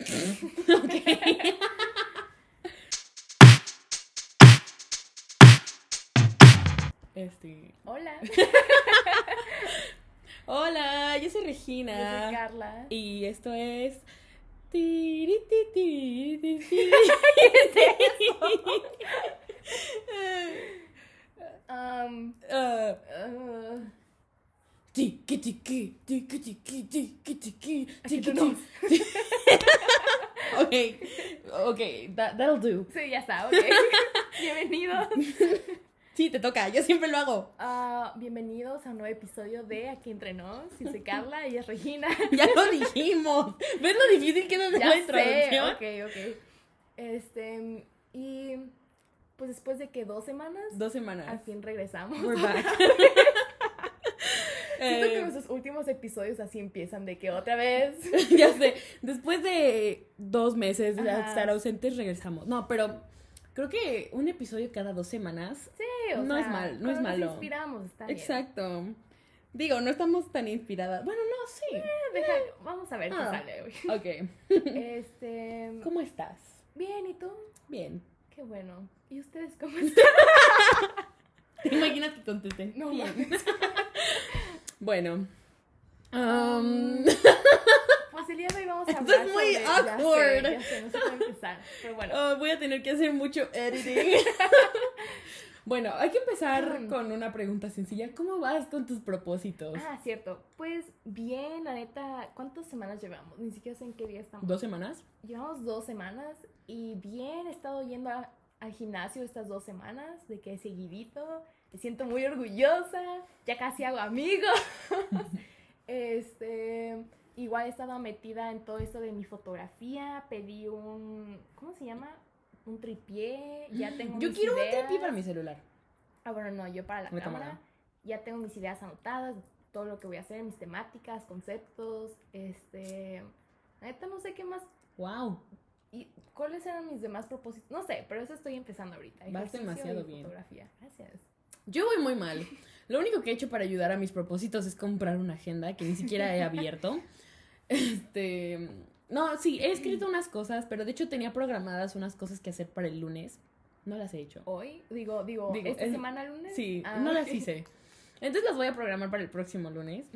ok. Este. Hola, Hola, yo soy yo Regina. soy Carla. Y esto es. Tiri, ti, ti, ti, ti. Um, Ah, uh, tiki, tiki, tiki, tiki, tiki, tiki, Aquí tiki, tenemos. tiki. Ok, ok, that, that'll do. sí, ya está, ok. Bienvenidos. Sí, te toca, yo siempre lo hago. Ah, bienvenidos a un nuevo episodio de Aquí Entre Nos. Yo soy Carla y es Regina. Ya lo dijimos. ¿Ves lo difícil que es la sé, introducción? ok, ok. Este, y pues después de que dos semanas, Dos semanas. al fin regresamos. We're back. Siento que Eh, nuestros últimos episodios así empiezan de que otra vez. ya sé, después de dos meses de Ajá. estar ausentes regresamos. No, pero creo que un episodio cada dos semanas. Sí, o No es sea, mal, no es malo. Nos inspiramos, está bien. Exacto. Digo, no estamos tan inspiradas. Bueno, no, sí. Deja, vamos a ver qué Ah. sale hoy. Ok. Este, ¿Cómo estás? bien, ¿y tú? Bien. Qué bueno. ¿Y ustedes cómo están? ¿Te imaginas que contesté? No mames. Bueno. um, Pues el día de hoy vamos a Esto hablar es muy sobre... ya sé, awkward. Ya sé, no sé cómo empezar. Pero bueno. oh, voy a tener que hacer mucho editing. bueno, hay que empezar Mm. con una pregunta sencilla. ¿Cómo vas con tus propósitos? Ah, cierto. Pues bien, la neta, ¿cuántas semanas llevamos? Ni siquiera sé en qué día estamos. ¿Dos semanas? Llevamos dos semanas y bien, he estado yendo a- al gimnasio estas dos semanas, de que seguidito. Me siento muy orgullosa, ya casi hago amigos. este, igual he estado metida en todo esto de mi fotografía, pedí un, ¿cómo se llama? Un tripié, ya tengo Yo mis quiero un tripié para mi celular. Ah, bueno, no, yo para la cámara. Ya tengo mis ideas anotadas, todo lo que voy a hacer, mis temáticas, conceptos, este... Neta no sé qué más Wow. ¿Y cuáles eran mis demás propósitos? No sé, pero eso estoy empezando ahorita. Vas demasiado bien. Fotografía. Gracias. Yo voy muy mal. Lo único que he hecho para ayudar a mis propósitos es comprar una agenda que ni siquiera he abierto. Este. No, sí, he escrito unas cosas, pero de hecho tenía programadas unas cosas que hacer para el lunes. No las he hecho. Hoy, digo, digo, Digo, esta es- semana lunes. Sí, Ah, no las hice. Entonces las voy a programar para el próximo lunes.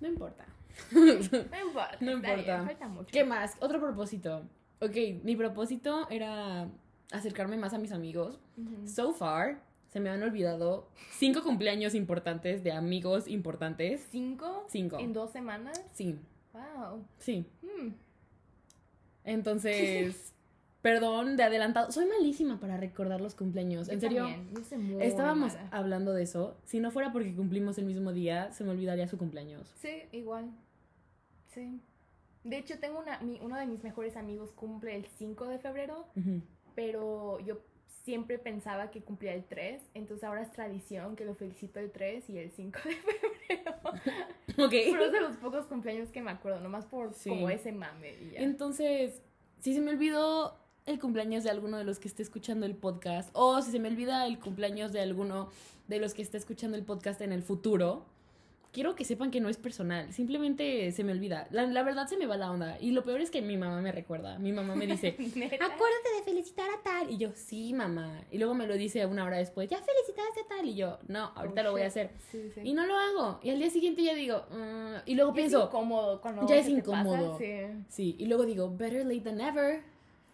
No importa. No importa. No bien, importa. falta mucho. ¿Qué más? Otro propósito. Ok, mi propósito era acercarme más a mis amigos. So far, se me han olvidado cinco cumpleaños importantes de amigos importantes. ¿Cinco? Cinco. ¿En dos semanas? Sí, Wow. sí. Hmm. Entonces, perdón de adelantado. Soy malísima para recordar los cumpleaños. Yo En serio, yo estábamos mala. hablando de eso. Si no fuera porque cumplimos el mismo día, se me olvidaría su cumpleaños. Sí, igual. Sí. De hecho, tengo una, mi- uno de mis mejores amigos cumple el 5 de febrero, pero yo siempre pensaba que cumplía el 3, entonces ahora es tradición que lo felicito el 3 y el 5 de febrero. Ok. Pero es de los pocos cumpleaños que me acuerdo, nomás por Sí. como ese mame y ya. Entonces, si se me olvidó el cumpleaños de alguno de los que esté escuchando el podcast, o si se me olvida el cumpleaños de alguno de los que esté escuchando el podcast en el futuro, quiero que sepan que no es personal, simplemente se me olvida. La, la verdad se me va la onda. Y lo peor es que mi mamá me recuerda. Mi mamá me dice, acuérdate de felicitar a tal. Y yo, sí, mamá. Y luego me lo dice una hora después, ya felicitaste a tal. Y yo, no, ahorita Oh, lo voy a hacer. Sí, sí. Y no lo hago. Y al día siguiente ya digo, "Mm", y luego Y pienso, es incómodo cuando ya es pasa, incómodo. sí. Sí, y luego digo, better late than never.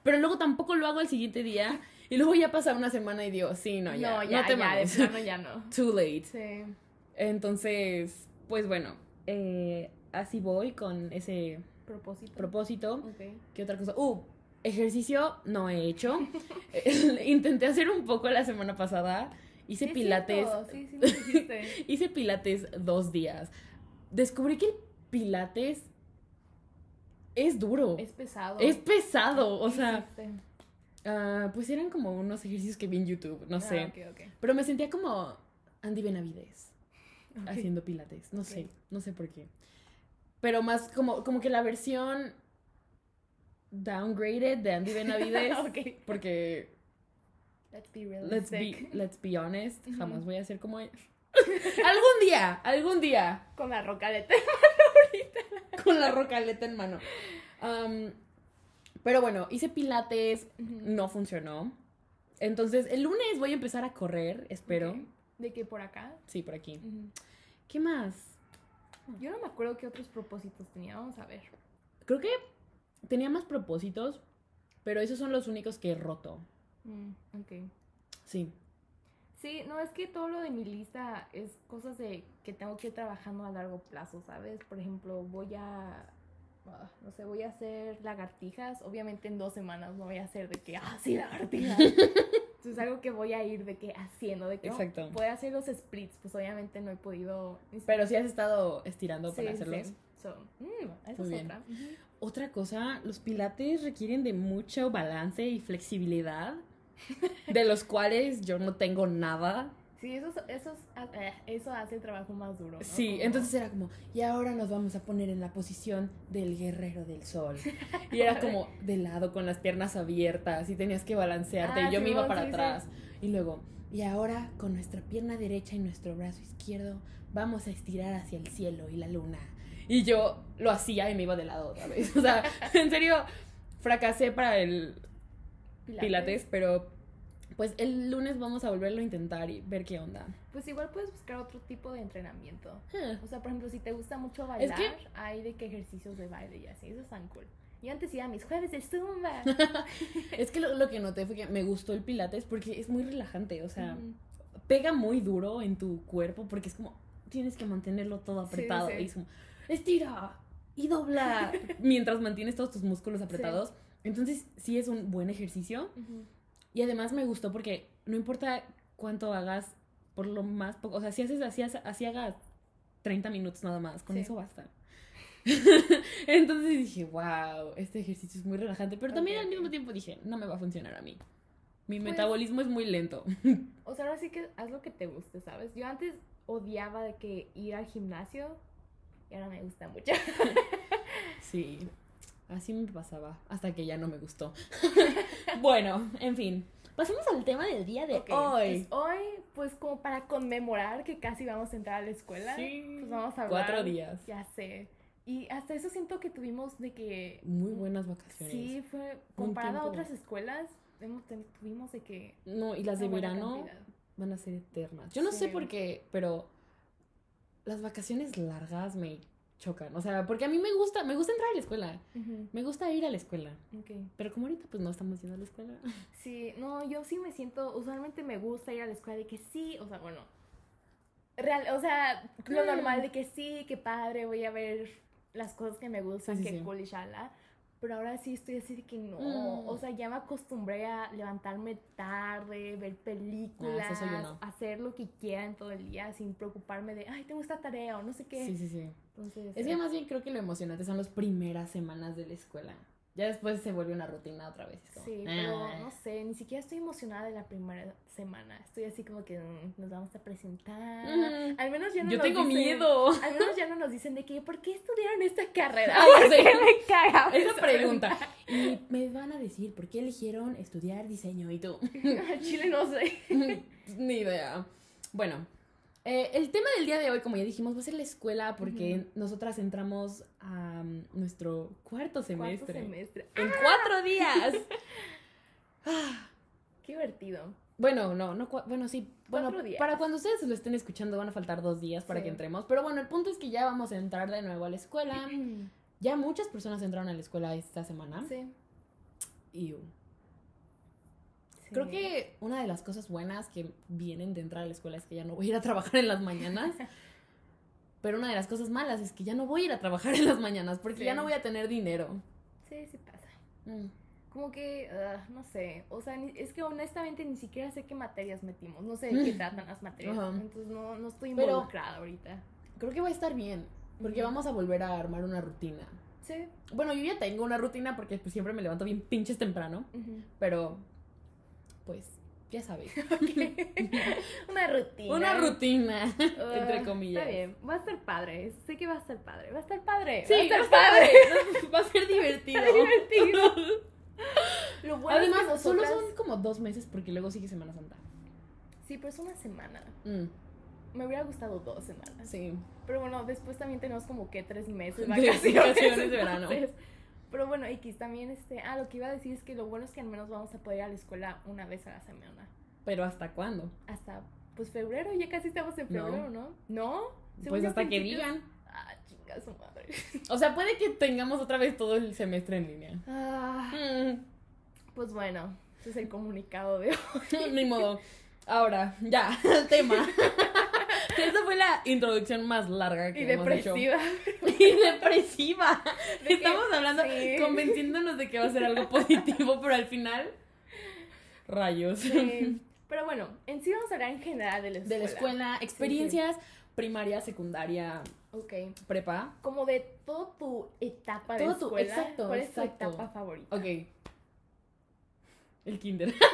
Pero luego tampoco lo hago el siguiente día. Y luego ya pasa una semana y digo, sí, no, ya, no, ya, te ya, de mames. plano ya no. Too late. Sí. Entonces, pues bueno, eh, así voy con ese Propósito. propósito. ¿Qué otra cosa? Uh, ejercicio no he hecho. Eh, Intenté hacer un poco la semana pasada. Hice Sí, es pilates. Sí, sí. Hice pilates dos días. Descubrí que el pilates es duro. Es pesado. Es pesado, o ¿Qué sea, ah, pues eran como unos ejercicios que vi en YouTube, no sé. Ah, ok. Pero me sentía como Andy Benavides Haciendo pilates, no sé, no sé por qué. Pero más como, como que la versión downgraded de Andy Benavides, Ok. porque Let's be let's be, let's be honest, jamás voy a ser como él. algún día, algún día. Con la rocaleta. con la rocaleta en mano. Am, Pero bueno, hice pilates, no funcionó. Entonces, el lunes voy a empezar a correr, espero. ¿De qué por acá? Sí, por aquí. ¿Qué más? Yo no me acuerdo qué otros propósitos tenía. Vamos a ver. Creo que tenía más propósitos, pero esos son los únicos que he roto. Mm, ok. Sí. Sí, no, es que todo lo de mi lista es cosas de que tengo que ir trabajando a largo plazo, ¿sabes? Por ejemplo, voy a, ah, no sé, voy a hacer lagartijas. Obviamente en dos semanas no voy a hacer de que, ah, sí, lagartijas. Entonces es algo que voy a ir de que haciendo, de que oh, Exacto. voy a hacer los splits. Pues obviamente no he podido. Pero sí has estado estirando Sí, para sí. hacerlos. So, mm, esa Muy es bien. otra. Otra cosa, los pilates requieren de mucho balance y flexibilidad, de los cuales yo no tengo nada. Sí, eso, eso, eso hace el trabajo más duro. ¿no? Sí, entonces era como, y ahora nos vamos a poner en la posición del guerrero del sol. Y era como de lado con las piernas abiertas y tenías que balancearte Ah, y yo me iba para sí, sí. atrás. Y luego, y ahora con nuestra pierna derecha y nuestro brazo izquierdo vamos a estirar hacia el cielo y la luna. Y yo lo hacía y me iba de lado otra vez. O sea, en serio, fracasé para el pilates, pero pues el lunes vamos a volverlo a intentar y ver qué onda. Pues igual puedes buscar otro tipo de entrenamiento. O sea, por ejemplo, si te gusta mucho Es bailar, que- hay de que ejercicios de baile y así, eso están cool. Yo antes iba a mis jueves de zumba. Es que lo, lo que noté fue que me gustó el pilates porque es muy relajante, o sea, pega muy duro en tu cuerpo porque es como tienes que mantenerlo todo apretado sí. y es como estira y dobla mientras mantienes todos tus músculos apretados. Entonces, sí es un buen ejercicio Ujú. Y además me gustó porque no importa cuánto hagas por lo más poco, o sea, si haces así así hagas 30 minutos nada más, con Sí. eso basta. Entonces dije, wow, este ejercicio es muy relajante, pero también Ok, al mismo tiempo dije, no me va a funcionar a mí. Mi Pues- metabolismo es muy lento. O sea, ahora sí que haz lo que te guste, ¿sabes? Yo antes odiaba de que ir al gimnasio y ahora me gusta mucho. Sí, así me pasaba, hasta que ya no me gustó. bueno, en fin, pasemos al tema del día de hoy. Pues hoy, pues como para conmemorar que casi vamos a entrar a la escuela, Sí, pues vamos a hablar. cuatro días. Ya sé. Y hasta eso siento que tuvimos de que... Muy buenas vacaciones. Sí, fue comparado a otras escuelas, tuvimos de que... No, y las de verano van a ser eternas. Yo no sé por qué, pero las vacaciones largas me chocan. O sea, porque a mí me gusta, me gusta entrar a la escuela. Me gusta ir a la escuela. Pero como ahorita pues no estamos yendo a la escuela. Sí, no, yo sí me siento, usualmente me gusta ir a la escuela de que sí, o sea, bueno, real, o sea, lo normal de que sí, que padre, voy a ver las cosas que me gustan, Sí, sí, que sí. cool y shala. Pero ahora sí estoy así de que no, Mm. o sea, ya me acostumbré a levantarme tarde, ver películas, Ah, no. hacer lo que quiera en todo el día sin preocuparme de, ay, tengo esta tarea o no sé qué. Sí, sí, sí. Entonces, Es eh, que más bien creo que lo emocionante son las primeras semanas de la escuela. Ya después se vuelve una rutina otra vez. como, Sí, pero "Ah". no sé, ni siquiera estoy emocionada de la primera semana. Estoy así como que mm, nos vamos a presentar. Mm. Al menos ya no Yo nos tengo dicen- miedo. Al menos ya no nos dicen de que, ¿por qué estudiaron esta carrera? Sé. Porque me caga. Esa pregunta. Y me van a decir por qué eligieron estudiar diseño y tú. Chile no sé. Ni idea. Bueno, eh, el tema del día de hoy, como ya dijimos, va a ser la escuela porque nosotras entramos a um, nuestro cuarto semestre. Cuarto semestre. En cuatro días. Ah, Qué divertido. bueno, no, no, bueno, sí. Bueno, días. para cuando ustedes lo estén escuchando van a faltar dos días para Sí. que entremos. Pero bueno, el punto es que ya vamos a entrar de nuevo a la escuela. Ya muchas personas entraron a la escuela esta semana. Sí. Y sí. Creo que una de las cosas buenas que vienen de entrar a la escuela es que ya no voy a ir a trabajar en las mañanas. Pero una de las cosas malas es que ya no voy a ir a trabajar en las mañanas porque Sí. ya no voy a tener dinero. Sí, sí pasa. Mm. Como que, ah, no sé, o sea, ni- es que honestamente ni siquiera sé qué materias metimos, no sé de qué tratan las materias, entonces no, no estoy Pero- involucrada ahorita. Creo que va a estar bien porque vamos a volver a armar una rutina. Sí. Bueno, yo ya tengo una rutina porque pues, siempre me levanto bien pinches temprano, pero pues ya sabes. Una rutina. una rutina, Ah, entre comillas. Está bien, va a estar padre, sé que va a estar padre, va a estar padre, Sí, va a estar va padre. padre. Va a ser divertido. Lo bueno Además, es que solo son como dos meses porque luego sigue Semana Santa. Sí, pero es una semana. Mm, Me hubiera gustado dos semanas. sí. Pero bueno, después también tenemos como que tres meses de De vacaciones. vacaciones de verano. entonces, Pero bueno, X, también este, ah, lo que iba a decir es que lo bueno es que al menos vamos a poder ir a la escuela una vez a la semana. Pero ¿hasta cuándo? Hasta, pues febrero, ya casi estamos en febrero, ¿no? ¿No? Pues hasta que digan. Ah, chinga su madre. O sea, puede que tengamos otra vez todo el semestre en línea. Ah, Mm, pues bueno, ese es el comunicado de hoy. Ni modo. Ahora, ya, el tema. Esa fue la introducción más larga que Y hemos hecho. depresiva. Y depresiva. De que- Estamos hablando, sí. convenciéndonos de que va a ser algo positivo, pero al final, rayos. Sí. Pero bueno, en sí vamos a hablar en general de la escuela. De la escuela, experiencias primaria, secundaria, Ok. prepa. Como de toda tu etapa de Todo tu- escuela. exacto, ¿Cuál es tu etapa favorita? Ok. El kinder.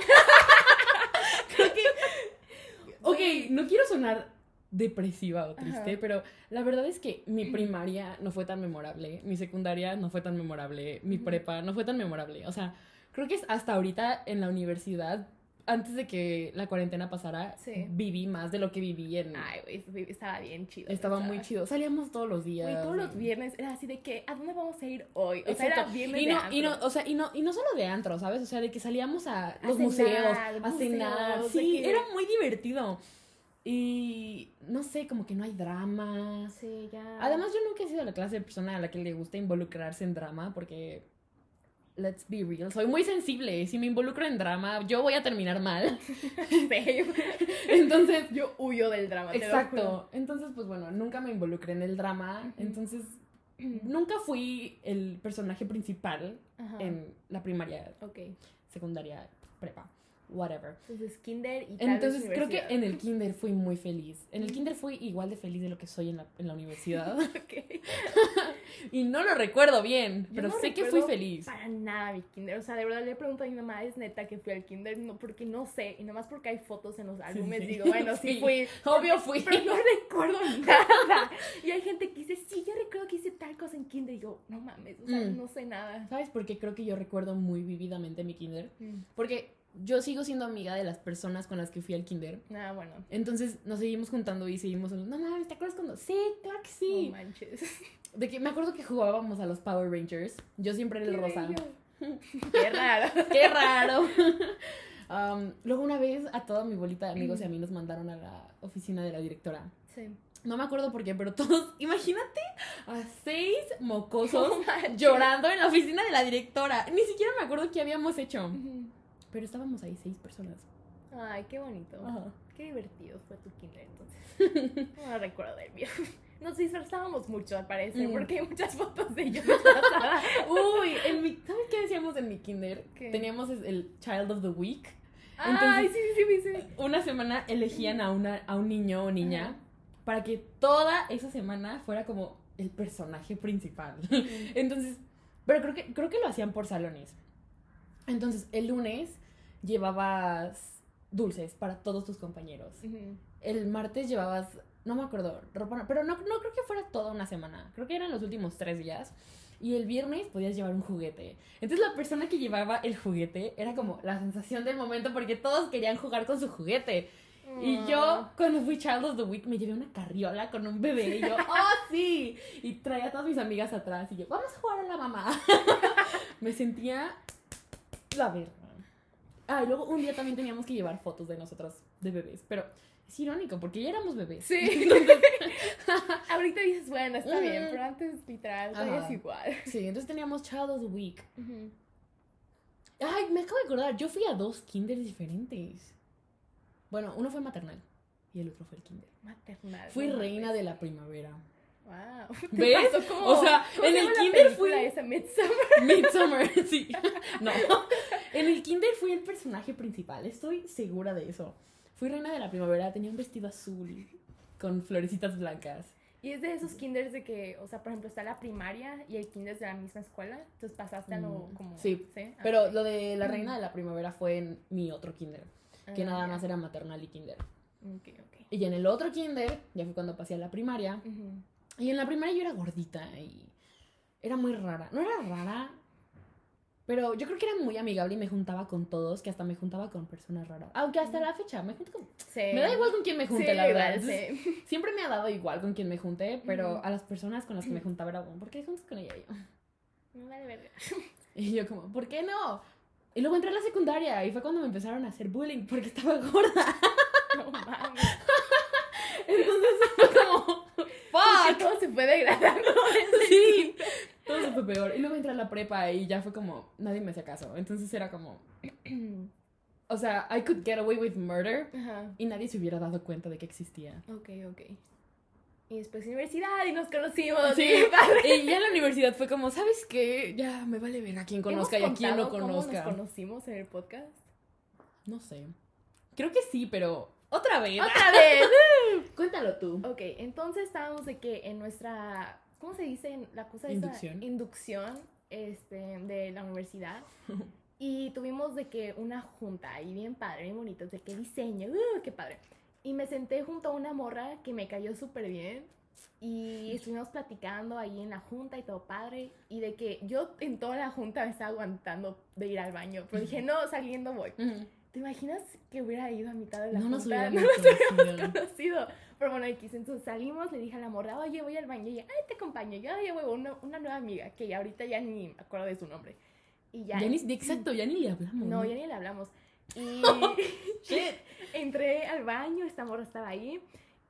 Ok, no quiero sonar depresiva o triste, Ajá. pero la verdad es que mi primaria no fue tan memorable, mi secundaria no fue tan memorable, mi prepa no fue tan memorable. O sea, creo que es hasta ahorita en la universidad, antes de que la cuarentena pasara, Sí. viví más de lo que viví en... Ay, güey, estaba bien chido. estaba muy chido. Salíamos todos los días. Güey, todos los viernes era así de que, ¿a dónde vamos a ir hoy? O sea, era viernes y de no, y no, antro. o sea, y no, y no solo de antro, ¿sabes? O sea, de que salíamos a A los cenar, museos, a cenar. Sí, que- era muy divertido. Y no sé, como que no hay drama. Sí, ya. Además, yo nunca he sido la clase de persona a la que le gusta involucrarse en drama porque, let's be real, soy muy sensible. Si me involucro en drama, yo voy a terminar mal. Entonces, Yo huyo del drama, exacto. Entonces, pues bueno, nunca me involucré en el drama. Entonces, nunca fui el personaje principal en la primaria, Ok. secundaria, prepa, whatever. Entonces, kinder y tal Entonces creo que en el kinder fui muy feliz. En el kinder fui igual de feliz de lo que soy en la, en la universidad. Y no lo recuerdo bien, Yo pero no sé que fui feliz. Para nada mi kinder. O sea, de verdad le pregunto a mi mamá, es neta que fui al kinder, no, porque no sé. Y nomás porque hay fotos en los álbumes, sí. digo, bueno, sí Fui. fui. Obvio fui. Pero no recuerdo nada. Y hay gente que dice, sí, yo recuerdo que hice tal cosa en kinder. Y yo, no mames, o sea, Mm. no sé nada. ¿Sabes por qué creo que yo recuerdo muy vividamente mi kinder? Mm. Porque yo sigo siendo amiga de las personas con las que fui al kinder. Ah, bueno. Entonces nos seguimos juntando y seguimos. No mames, ¿te acuerdas cuando? Sí, claro que No sí. manches. de que me acuerdo que jugábamos a los Power Rangers. Yo siempre era el rosa. Qué raro. ¡Qué raro! Um, luego una vez a toda mi bolita de amigos y a mí nos mandaron a la oficina de la directora. Sí. No me acuerdo por qué, pero todos, imagínate a seis mocosos No llorando en la oficina de la directora. Ni siquiera me acuerdo qué habíamos hecho. Pero estábamos ahí seis personas. Ay, qué bonito. Ajá. Qué divertido fue tu kinder entonces. No recuerdo del mío. Nos disfrazábamos mucho al parecer, Mm. porque hay muchas fotos de ellos. Uy, en mi, ¿sabes qué decíamos en mi kinder? ¿Qué? Teníamos el Child of the Week. Ay, sí, sí, sí, sí. Una semana elegían a, una, a un niño o niña Ajá. para que toda esa semana fuera como el personaje principal. Entonces, pero creo que, creo que lo hacían por salones. Entonces, el lunes llevabas dulces para todos tus compañeros. Ujú. El martes llevabas, no me acuerdo, ropa, pero no, no creo que fuera toda una semana. Creo que eran los últimos tres días. Y el viernes podías llevar un juguete. Entonces la persona que llevaba el juguete era como la sensación del momento porque todos querían jugar con su juguete. Y yo, Ah. cuando fui Child of the Week, me llevé una carriola con un bebé. Y yo, ¡oh, sí! Y traía a todas mis amigas atrás. Y yo, vamos a jugar a la mamá. me sentía la verga. Ah, y luego un día también teníamos que llevar fotos de nosotros de bebés. Pero es irónico porque ya éramos bebés. Sí. Ahorita dices, bueno, está bien, pero antes literal es igual. Sí, entonces teníamos Child of the Week. Ujú. Ay, me acabo de acordar, yo fui a dos kinders diferentes. Bueno, uno fue maternal y el otro fue el kinder. Maternal. Fui no reina de la primavera. Wow. ¿Ves? Pasó como- O sea, ¿cómo en el kinder fui- esa Midsommar? Midsummer, sí. No. En el kinder fui el personaje principal, estoy segura de eso. Fui reina de la primavera, tenía un vestido azul con florecitas blancas. Y es de esos kinders de que, o sea, por ejemplo, está la primaria y el kinder es de la misma escuela. Entonces pasaste a lo Mm, como. sí, Ah, Pero lo de la reina de la primavera fue en mi otro kinder, que ah, nada más era maternal y kinder. Ok, ok. Y en el otro kinder, ya fue cuando pasé a la primaria, Ujú. Y en la primaria yo era gordita y era muy rara. No era rara, pero yo creo que era muy amigable y me juntaba con todos, que hasta me juntaba con personas raras. Aunque hasta la fecha me junto con... Sí. Me da igual con quién me junte, Sí, la verdad. igual, Entonces, sí. Siempre me ha dado igual con quién me junte, pero a las personas con las que me juntaba era bueno, ¿por qué juntas con ella y yo? Me vale verga. Y yo como, ¿por qué no? Y luego entré a la secundaria y fue cuando me empezaron a hacer bullying porque estaba gorda. No mames. Entonces ¡fuck! todo se fue degradando. Sí, todo se fue peor. Y luego entré a la prepa y ya fue como, nadie me hacía caso. Entonces era como, o sea, I could get away with murder Ajá. y nadie se hubiera dado cuenta de que existía. Ok, ok. Y después universidad y nos conocimos. Sí, y ya en la universidad fue como, ¿sabes qué? Ya me vale ver a quien conozca y a ¿Hemos quien no conozca. ¿Cómo nos conocimos en el podcast? No sé. Creo que sí, pero otra vez. ¡Otra vez! Cuéntalo tú. ok, entonces estábamos de que en nuestra. ¿Cómo se dice la cosa esa? Inducción. Inducción este, de la universidad. Y tuvimos de que una junta ahí bien padre, bien bonito, de qué diseño, ¡uh, qué padre. Y me senté junto a una morra que me cayó súper bien. Y estuvimos platicando ahí en la junta y todo padre. Y de que yo en toda la junta me estaba aguantando de ir al baño. Pero dije, no, saliendo voy. Ujú. ¿Te imaginas que hubiera ido a mitad de la No nos junta? hubiéramos No nos hubiéramos conocido. Pero bueno, X, entonces salimos, le dije a la morra, oye, voy al baño. Y ella, ay, te acompaño. Yo, oye, huevo, una, una nueva amiga, que ya ahorita ya ni me acuerdo de su nombre. Y ya. Ya ni, exacto, ya ni le hablamos. No, ya ni le hablamos. Y entré al baño, esta morra estaba ahí.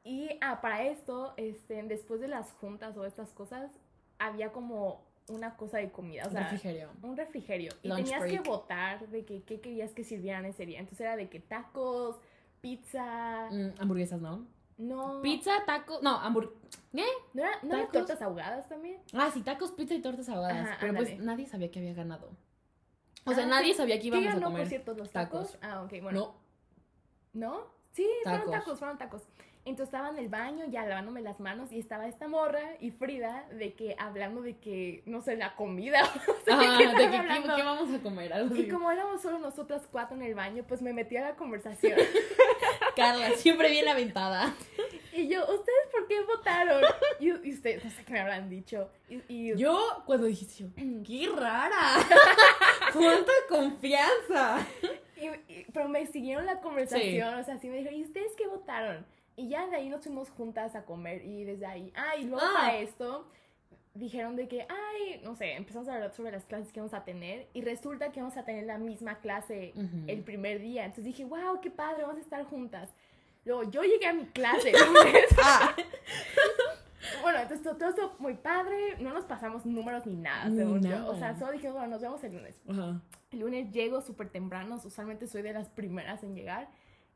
Y ah, para esto, este, después de las juntas o estas cosas, había como una cosa de comida. O sea, Refrigerio. un refrigerio. Y Lunch tenías break. que votar de que qué querías que sirvieran ese día. Entonces era de que tacos, pizza, Mm, hamburguesas, ¿no? no. Pizza, taco. No, hamburguesas. ¿Qué? ¿No era, no era tacos. tortas ahogadas también? Ah, sí, tacos, pizza y tortas ahogadas. Ajá, pero pues nadie sabía que había ganado. O sea, Ah, nadie sí. sabía que ¿Qué íbamos a ganó, comer. por cierto, los tacos? tacos. Ah, ok, bueno. No, ¿No? Sí, fueron Tacos. tacos, fueron tacos. Entonces estaba en el baño ya lavándome las manos y estaba esta morra y Frida de que hablando de que, no sé, la comida. o sea, Ajá, ¿qué de estaban que ¿qué, vamos a comer. Algo Y como éramos solo nosotras cuatro en el baño, pues me metí a la conversación. Carla, siempre bien aventada. y yo, ¿ustedes por qué votaron? Y, y ustedes, no sé qué me habrán dicho. Y, y- Yo, cuando dijiste, qué rara. Cuánta confianza. pero me siguieron la conversación, o sea, sí me dijeron, ¿y ustedes qué votaron? Y ya de ahí nos fuimos juntas a comer y desde ahí, ah, y luego Ah. para esto dijeron de que, ay, no sé, empezamos a hablar sobre las clases que vamos a tener y resulta que vamos a tener la misma clase Ujú. el primer día. Entonces dije, wow, qué padre, vamos a estar juntas. Luego yo llegué a mi clase. lunes. Ah, bueno, entonces todo, todo esto muy padre, no nos pasamos números ni nada, según yo. nada. O sea, solo dijimos, bueno, nos vemos el lunes. Ajá. El lunes llego súper temprano, usualmente soy de las primeras en llegar.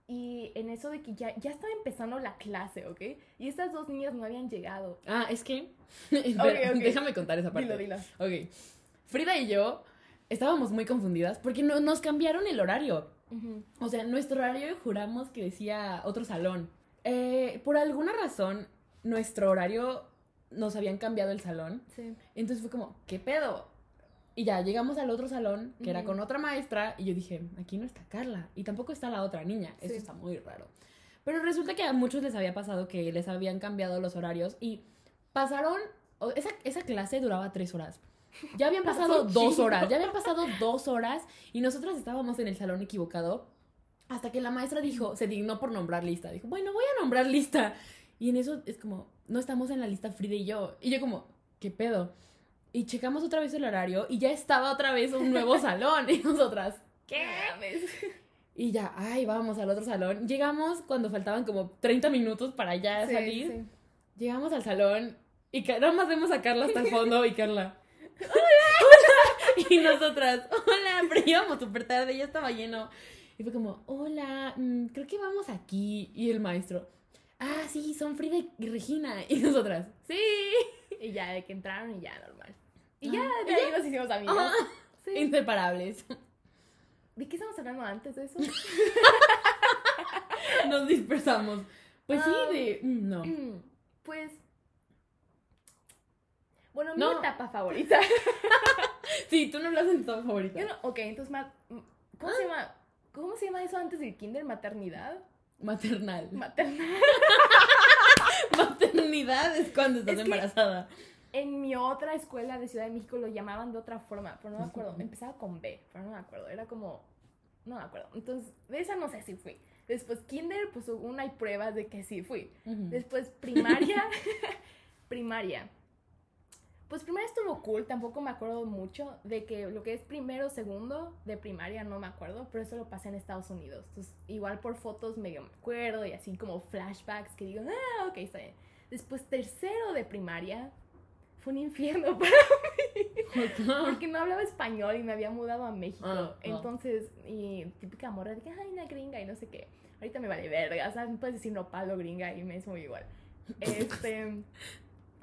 Y en eso de que ya, ya estaba empezando la clase, ¿ok? Y estas dos niñas no habían llegado. Ah, es que. Déjame contar esa parte. Dilo, dilo. Ok. Frida y yo estábamos muy confundidas porque no, nos cambiaron el horario. O sea, nuestro horario juramos que decía otro salón. Eh, por alguna razón, nuestro horario nos habían cambiado el salón. Sí. Entonces fue como, ¿qué pedo? Y ya llegamos al otro salón, que era con otra maestra, y yo dije, aquí no está Carla. Y tampoco está la otra niña. Eso está muy raro. Pero resulta que a muchos les había pasado que les habían cambiado los horarios y pasaron. Esa, esa clase duraba tres horas. Ya habían pasado dos horas, ya habían pasado dos horas y nosotras estábamos en el salón equivocado hasta que la maestra dijo, se dignó por nombrar lista. Dijo, bueno, voy a nombrar lista. Y en eso es como, no estamos en la lista Frida y yo. Y yo como, ¿qué pedo? Y checamos otra vez el horario y ya estaba otra vez un nuevo salón. Y nosotras, ¿Qué? y ya, ay, vamos al otro salón. Llegamos cuando faltaban como 30 minutos para ya Sí, salir. sí. Llegamos al salón y nada más vemos a Carla hasta el fondo y Carla. ¡Hola! Y nosotras, hola, pero íbamos súper tarde, ya estaba lleno. Y fue como, hola, mm, creo que vamos aquí. Y el maestro, ah, sí, son Frida y Regina. Y nosotras, sí. Y ya, de que entraron y ya, normal. Y Ah, ya, de ahí nos hicimos amigos. Ajá. Sí. Inseparables. ¿De qué estamos hablando antes de eso? Nos dispersamos. Pues sí, Ah. de. mm, No. Pues. Bueno, mi etapa favorita. Sí, tú no hablas en tu favorita. Yo no, ok, entonces, ma- ¿cómo se llama? ¿Cómo se llama eso antes del kinder? ¿Maternidad? Maternal. Maternal. Maternidad es cuando estás Es que- embarazada. En mi otra escuela de Ciudad de México lo llamaban de otra forma, pero no me acuerdo. Empezaba con B, pero no me acuerdo. Era como. No me acuerdo. Entonces, de esa no sé si fui. Después, kinder, pues una hay pruebas de que sí fui. Ujú. Después, primaria. primaria. Pues primero estuvo cool, tampoco me acuerdo mucho de que lo que es primero, segundo de primaria no me acuerdo, pero eso lo pasé en Estados Unidos. Entonces, igual por fotos medio me acuerdo y así como flashbacks que digo, ah, ok, está bien. Después tercero de primaria fue un infierno para mí, porque no hablaba español y me había mudado a México. Ah, ah. Entonces, y típica morra de que, ay, una gringa y no sé qué. Ahorita me vale verga, o sea, me puedes decir no palo gringa y me es muy igual. Este...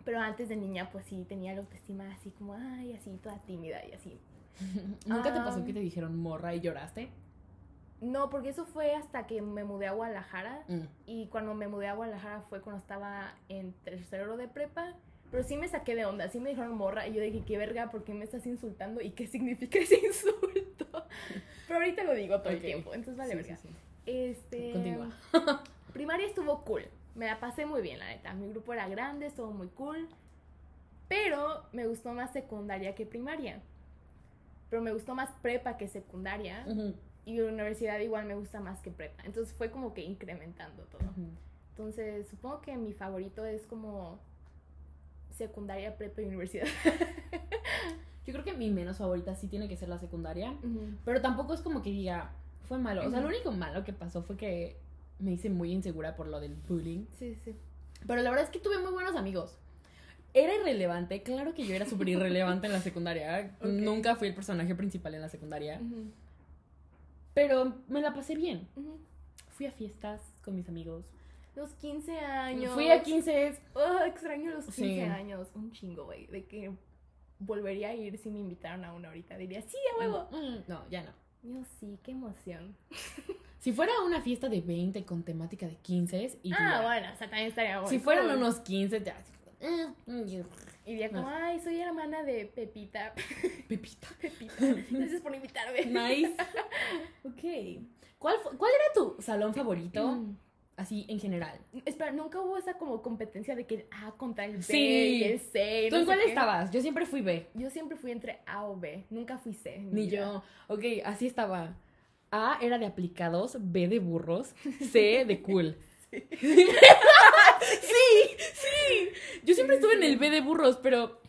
Pero antes de niña, pues sí, tenía la autoestima así como, ay, así, toda tímida y así. ¿Nunca te pasó que te dijeron morra y lloraste? No, porque eso fue hasta que me mudé a Guadalajara. Mm. Y cuando me mudé a Guadalajara fue cuando estaba en tercero de prepa. Pero sí me saqué de onda, sí me dijeron morra. Y yo dije, qué verga, ¿por qué me estás insultando? ¿Y qué significa ese insulto? Pero ahorita lo digo todo el tiempo, entonces vale Sí, verga. sí, sí. Este. Continúa. primaria estuvo cool. Me la pasé muy bien, la neta. Mi grupo era grande, estuvo muy cool. Pero me gustó más secundaria que primaria. Pero me gustó más prepa que secundaria. Ujú, Y universidad igual me gusta más que prepa. Entonces fue como que incrementando todo. Entonces supongo que mi favorito es como secundaria, prepa y universidad. Yo creo que mi menos favorita sí tiene que ser la secundaria. Pero tampoco es como que diga, fue malo. O sea, lo Ujú. único malo que pasó fue que me hice muy insegura por lo del bullying. Sí, sí. Pero la verdad es que tuve muy buenos amigos. Era irrelevante, claro que yo era súper irrelevante en la secundaria. Nunca fui el personaje principal en la secundaria. Ujú. Pero me la pasé bien. Fui a fiestas con mis amigos. Los 15 años. Fui a 15. Oh, extraño los 15 Sí. años. Un chingo, güey. De que volvería a ir si me invitaran a una ahorita. Diría, sí, a huevo. Mm, No, ya no. Yo sí, qué emoción. Si fuera una fiesta de 20 con temática de 15, iría. Ah, bueno, o sea, también estaría bueno. Si fueran unos 15, ya. eh, mm, Iría como, ay, soy hermana de Pepita. Pepita. Pepita. Gracias por invitarme. Nice. ok. ¿Cuál, ¿Cuál era tu salón favorito? Mm. Así en general. Espera, nunca hubo esa como competencia de que A contra el B Sí. y el C. ¿Tú no en sé cuál estabas? Yo siempre fui B. Yo siempre fui entre A o B. Nunca fui C. Ni yo. Ok, así estaba. A era de aplicados, B de burros, C de cool. Sí, sí. Yo siempre estuve en el B de burros, pero.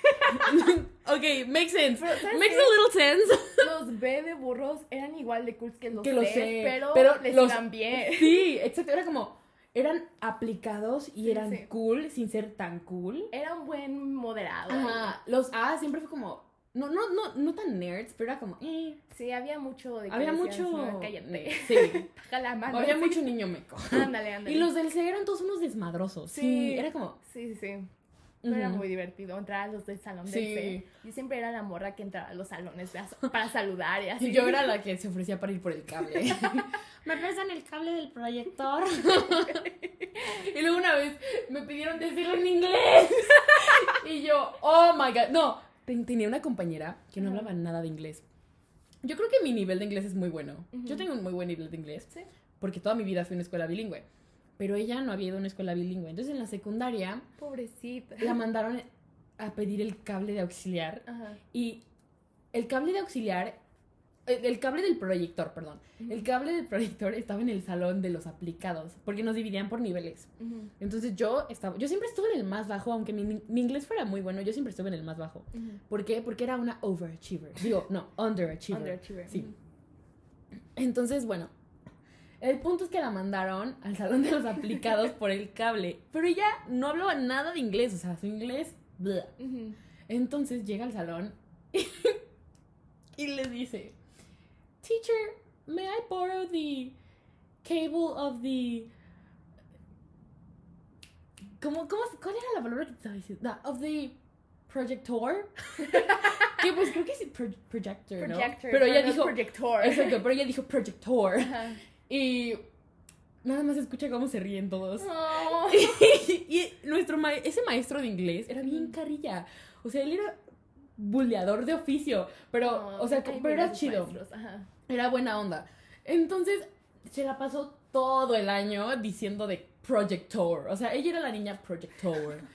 ok, makes sense. Pero, ¿sabes Makes qué? a little sense. Los B de burros eran igual de cool que los Que los C, C, pero, pero les los-. Sí, exacto. Era como. Eran aplicados y Sí, eran sí. cool sin ser tan cool. Era un buen moderado. Ajá. Los A siempre fue como. No, no, no, no tan nerds, pero era como. Eh, Sí, había mucho de había mucho. "No, cállate. Sí. La mano. había Sí. mucho niño meco. Ándale, ándale. Y los del C eran todos unos desmadrosos. Sí. Sí. Era como. Sí, sí, sí. Pero Era ujú. muy divertido entrar a los del salón del Sí. C. Yo siempre era la morra que entraba a los salones para, saludar y así. Y yo era la que se ofrecía para ir por el cable. ¿Me prestan el cable del proyector? y luego una vez me pidieron decirlo en inglés. y yo, oh my god. No, ten- tenía una compañera que no Ajá. hablaba nada de inglés. Yo creo que mi nivel de inglés es muy bueno. Yo Ujú. tengo un muy buen nivel de inglés. Sí. Porque toda mi vida fui a una escuela bilingüe. Pero ella no había ido a una escuela bilingüe. Entonces en la secundaria Pobrecita. la mandaron a pedir el cable de auxiliar. Ajá. Y el cable de auxiliar, el, el cable del proyector, perdón. El cable del proyector estaba en el salón de los aplicados, porque nos dividían por niveles. Ujú, Entonces yo estaba, yo siempre estuve en el más bajo, aunque mi, mi inglés fuera muy bueno, yo siempre estuve en el más bajo. ujú. ¿Por qué? Porque era una overachiever. Digo, no, underachiever. Underachiever. Sí. Entonces, bueno, el punto es que la mandaron al salón de los aplicados por el cable, pero ella no hablaba nada de inglés, o sea, su inglés... Ujú. Entonces llega al salón y le dice, Teacher, may I borrow the cable of the... ¿Cómo, cómo, ¿Cuál era la palabra que te estaba diciendo? No, of the projector. que pues creo que es pro- projector, ¿no? Projector. Pero ella dijo... Projector. Exacto, pero ella dijo projector. Ajá. Y nada más escucha cómo se ríen todos. Oh. y nuestro ma- ese maestro de inglés era bien Ujú. carilla. O sea, él era buleador de oficio, pero, Oh, o sea, pero era chido. Era buena onda. Entonces, se la pasó todo el año diciendo de projector. O sea, ella era la niña projector.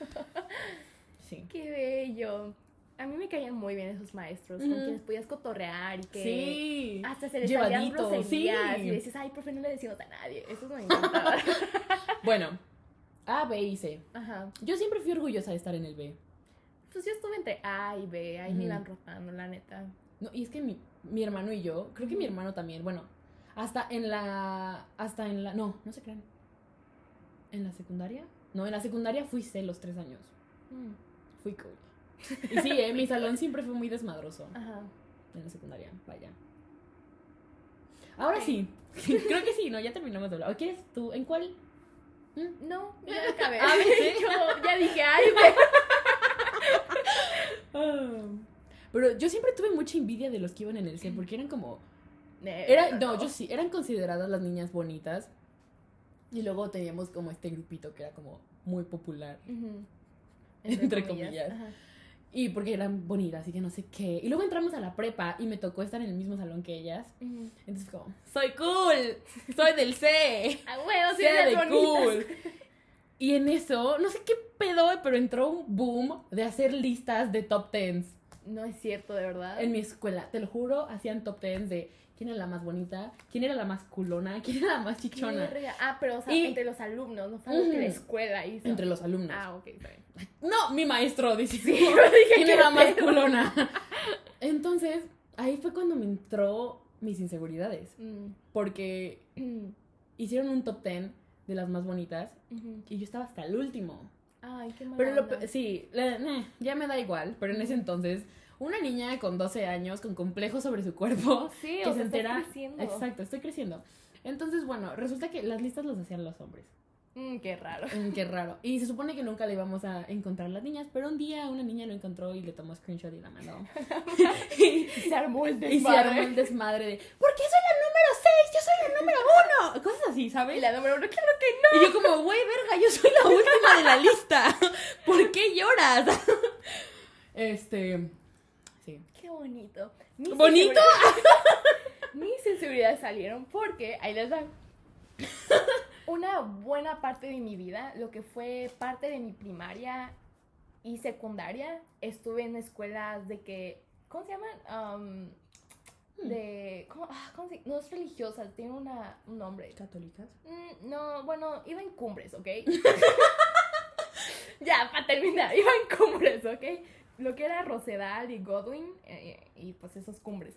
Sí. Qué bello. A mí me caían muy bien esos maestros, con quienes podías cotorrear y que Sí. hasta se les salían groserías sí. y decías, ay, profe, no le decimos a nadie. Eso me encantaba. Bueno, A, B y C. Ajá. Yo siempre fui orgullosa de estar en el B. Pues yo estuve entre A y B, ahí me Ujú. iban rotando, la neta. No, y es que mi, mi hermano y yo, creo que mi hermano también, bueno, hasta en la, hasta en la, no, no se crean. ¿En la secundaria? No, en la secundaria fui C los tres años. Mm, Fui cool. Y sí, eh, mi salón siempre fue muy desmadroso Ajá. en la secundaria, vaya. Ahora sí, creo que sí, no, ya terminamos de hablar. ¿O quieres tú? ¿En cuál? ¿Mm? No, ya acabé. Ah, ¿sí? yo ya dije, ay. Ah. Pero yo siempre tuve mucha envidia de los que iban en el C, porque eran como... Eh, Era, no, yo sí, eran consideradas las niñas bonitas. Y luego teníamos como este grupito que era como muy popular. Entre comillas. Ajá. Y porque eran bonitas y que no sé qué. Y luego entramos a la prepa y me tocó estar en el mismo salón que ellas. Entonces como, soy cool, soy del C. Ah, huevo, eres de cool. Y en eso, no sé qué pedo, pero entró un boom de hacer listas de top tens No es cierto, de verdad. en mi escuela. Te lo juro, hacían top tens de quién era la más bonita, quién era la más culona, quién era la más chichona. Ah, pero o sea, Y- entre los alumnos, no fue algo que la Ujú. escuela hizo. Entre los alumnos. Ah, ok, está bien. No, mi maestro dice Sí, dije, quién ¿qué era más pedo? culona. Entonces, ahí fue cuando me entró mis inseguridades. Mm. Porque hicieron un top 10 de las más bonitas y yo estaba hasta el último. Ay, qué mala Pero lo, onda. sí, la- eh, ya me da igual, pero en ese entonces, una niña con 12 años, con complejos sobre su cuerpo, Sí, que o se entera. creciendo. Exacto, estoy creciendo. Entonces, bueno, resulta que las listas las hacían los hombres. Mm, qué raro. Mm, qué raro. Y se supone que nunca le íbamos a encontrar las niñas, pero un día una niña lo encontró y le tomó screenshot y la mandó. y, Se armó el y se armó el desmadre de, ¿por qué soy la número 6? Yo soy la número 1. Cosas así, ¿sabes? Y la número uno, claro que Y yo como, güey, verga, yo soy la última de la lista. ¿Por qué lloras? Este, no. Qué bonito. Mis ¿Bonito? inseguridades- Mis inseguridades salieron porque, ahí les dan. Una buena parte de mi vida, lo que fue parte de mi primaria y secundaria, estuve en escuelas de que, ¿cómo se llaman? Um, de, ¿cómo, ah, cómo se- No es religiosas, tiene una, un nombre. ¿Católicas? Mm, no, bueno, iba en cumbres, ¿ok? ya, para terminar, iba en cumbres, ¿ok? Lo que era Rosedal y Godwin, eh, y pues esos cumbres.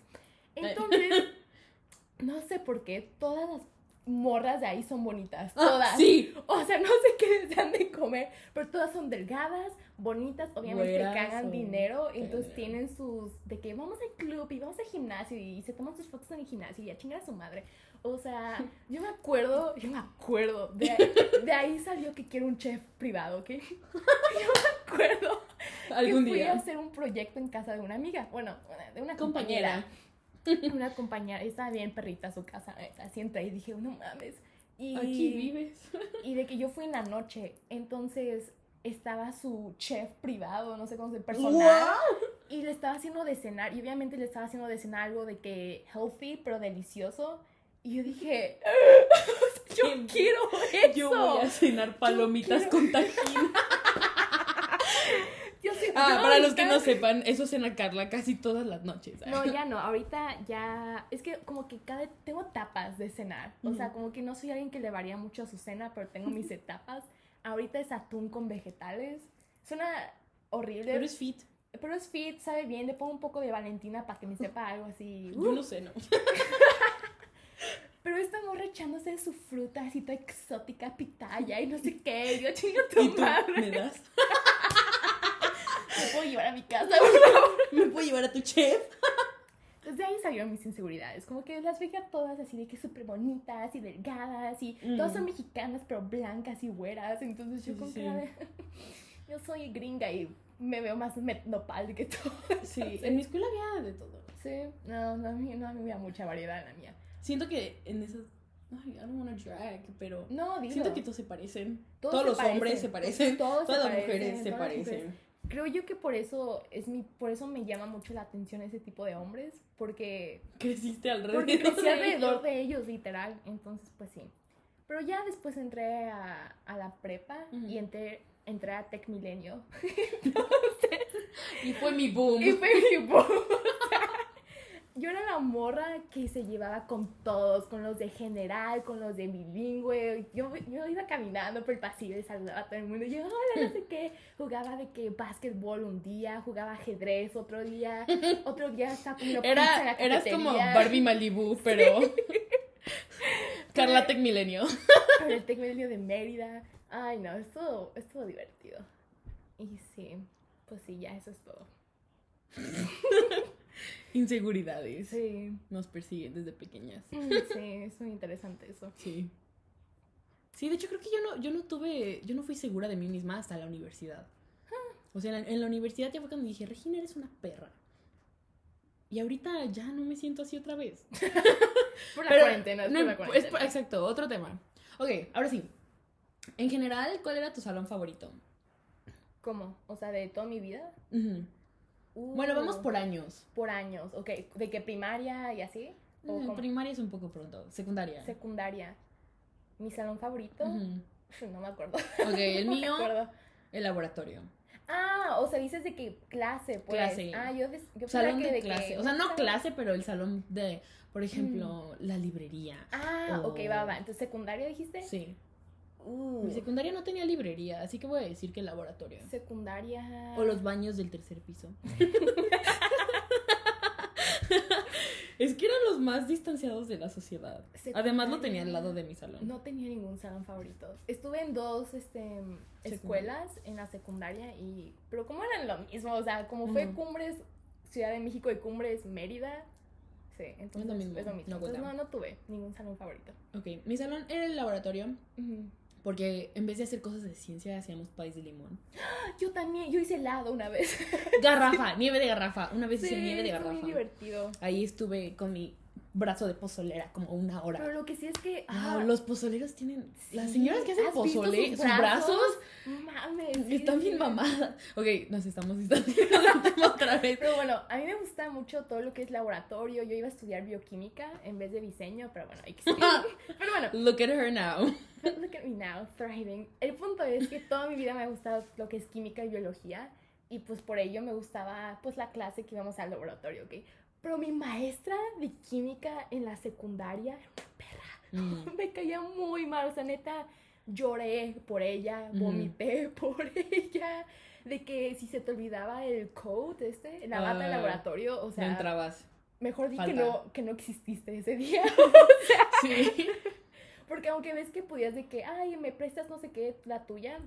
Entonces, no sé por qué, todas las morras de ahí son bonitas, todas. Ah, sí. O sea, no sé qué les dan de comer, pero todas son delgadas, bonitas, obviamente Güeras cagan dinero, entonces tienen sus, de que vamos al club y vamos al gimnasio y se toman sus fotos en el gimnasio y a chingar a su madre. O sea, yo me acuerdo, yo me acuerdo, de, de ahí salió que quiero un chef privado, ¿ok? Yo me acuerdo Algún que fui día. a hacer un proyecto en casa de una amiga, bueno, de una compañera. Compañera. Una compañera, estaba bien perrita su casa, así entré y dije, no mames. Y, Aquí vives. y de que yo fui en la noche, entonces estaba su chef privado, no sé cómo se personal, y le estaba haciendo de cenar, y obviamente le estaba haciendo de cenar algo de que healthy, pero delicioso. Y yo dije, yo Qué- quiero eso. Yo voy a cenar palomitas con tajín. Ah, para los que no sepan, eso cena Carla casi todas las noches. No, ya no, ahorita ya, es que como que cada, tengo etapas de cenar, o sea, como que no soy alguien que le varía mucho a su cena, pero tengo mis etapas. Ahorita es atún con vegetales, suena horrible, Pero es fit. pero es fit, sabe bien, le pongo un poco de Valentina para que me sepa algo así. Yo uh, no sé, ¿no? Pero esta morra echándose su fruta así toda exótica, pitaya y no sé qué, yo chingo tu ¿Y tú madre, me das? Me puedo llevar a mi casa. ¿Me puedo llevar a tu chef? Desde ahí salieron mis inseguridades. Como que las veía todas así de que súper bonitas y delgadas y Mm. todas son mexicanas pero blancas y güeras. Entonces yo Sí, cara de... yo soy gringa y me veo más nopal que todo. Sí, en mi escuela había de todo. Sí, no, no, a mí, no, a mí me da mucha variedad en la mía. Siento que en esas. Ay, I don't wanna drag, pero. No, dilo. Siento que todos se parecen. Todos Todos, se los parecen. hombres se parecen. Todos se todas las parecen, mujeres se todas parecen. Creo yo que por eso es mi, por eso me llama mucho la atención ese tipo de hombres, porque Creciste alrededor. Porque crecí de alrededor ellos. de ellos, literal. Entonces, pues sí. Pero ya después entré a, a la prepa y entré, entré a Tech Milenio. Y fue mi boom. y fue mi boom. Yo era la morra que se llevaba con todos, con los de general, con los de bilingüe. Yo, yo iba caminando por el pasillo y saludaba a todo el mundo. Yo, hola, no sé qué. Jugaba de que básquetbol un día, jugaba ajedrez otro día, otro día estaba comiendo pizza en la Era, eras como. Barbie Malibu, pero. Carla Tech Milenio. Con el Tecmilenio de Mérida. Ay, no, estuvo, estuvo divertido. Y sí, pues sí, ya eso es todo. Inseguridades. Sí, Nos persiguen desde pequeñas. Mm, sí, es muy interesante eso. Sí. Sí, de hecho creo que yo no, yo no tuve, yo no fui segura de mí misma hasta la universidad. O sea, en la, en la universidad ya fue cuando dije, Regina, eres una perra. Y ahorita ya no me siento así otra vez. Por la Pero cuarentena, es no por la imp- es cuarentena. por- exacto, otro tema. Ok, ahora sí. En general, ¿cuál era tu salón favorito? ¿Cómo? O sea, de toda mi vida. Ujú. Uh, Bueno, vamos por años. por años, ok. ¿De qué primaria y así? ¿O cómo? primaria es un poco pronto. Secundaria. Secundaria. Mi salón favorito. No me acuerdo. Ok, el No mío, el laboratorio. Ah, o sea, dices de que clase, pues. Clase. Ah, yo, des- yo Salón que de clase. O sea, no salón- clase, pero el salón de, por ejemplo, la librería. Ah, ok, o- va, va. Entonces, secundaria dijiste. Sí. Uh, Mi secundaria no tenía librería, así que voy a decir que el laboratorio. secundaria. O los baños del tercer piso. es que eran los más distanciados de la sociedad. Además lo tenía al lado de mi salón. No tenía ningún salón favorito. Estuve en dos este, escuelas en la secundaria y... Pero como eran lo mismo, o sea, como fue. Cumbres Ciudad de México y Cumbres Mérida. Sí, entonces lo mismo, es lo mismo. no Entonces, no, no tuve ningún salón favorito. Ok, mi salón era el laboratorio porque en vez de hacer cosas de ciencia hacíamos país de limón. Yo también, yo hice helado una vez. Garrafa, nieve de garrafa. Una vez hice nieve de fue muy garrafa. divertido. Ahí estuve con mi brazo de pozolera como una hora. Pero lo que sí es que... Ah, los pozoleros tienen. las sí, señoras que hacen ¿has visto pozole, sus brazos, Mames. sí, están bien sí. mamadas. Ok, nos estamos distanciando otra vez. Pero bueno, a mí me gusta mucho todo lo que es laboratorio. Yo iba a estudiar bioquímica en vez de diseño, pero bueno, hay que Pero bueno, Look at her now. look at me now, thriving. El punto es que toda mi vida me ha gustado lo que es química y biología. Y pues por ello me gustaba pues la clase que íbamos al laboratorio, ¿ok? Pero mi maestra de química en la secundaria era una perra. Mm. Me caía muy mal, o sea, neta, lloré por ella, vomité por ella. De que si se te olvidaba el code, este, la bata de Ah, laboratorio, o no sea, entrabas. mejor di que no, que no exististe ese día. Sí. Porque aunque ves que podías de que, ay, me prestas no sé qué, la tuya,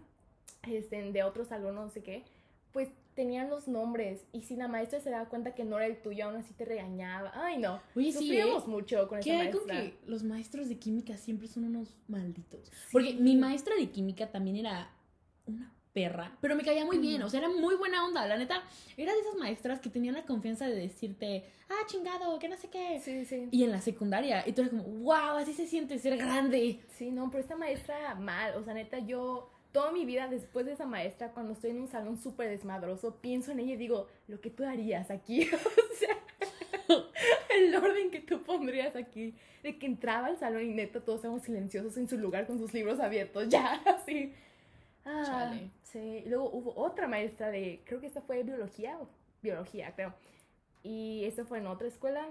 este, de otro salón, no sé qué, pues tenían los nombres. Y si la maestra se daba cuenta que no era el tuyo, aún así te regañaba. Ay, no. Oye, sí, Sufríamos ¿eh? mucho con ¿Qué esa hay con maestra. que los maestros de química siempre son unos malditos? Porque mi maestra de química también era una perra, pero me caía muy bien, o sea, era muy buena onda. La neta, era de esas maestras que tenían la confianza de decirte, ah, chingado, que no sé qué. Sí, sí. Y en la secundaria, y tú eras como, wow, así se siente ser grande. Sí, no, pero esta maestra mal, o sea, neta, yo toda mi vida después de esa maestra, cuando estoy en un salón súper desmadroso, pienso en ella y digo, lo que tú harías aquí, o sea, el orden que tú pondrías aquí, de que entraba al salón y neta todos estábamos silenciosos en su lugar con sus libros abiertos, ya, así. Ah, Chale. sí, y luego hubo otra maestra de, creo que esta fue biología, o biología, creo, y esta fue en otra escuela,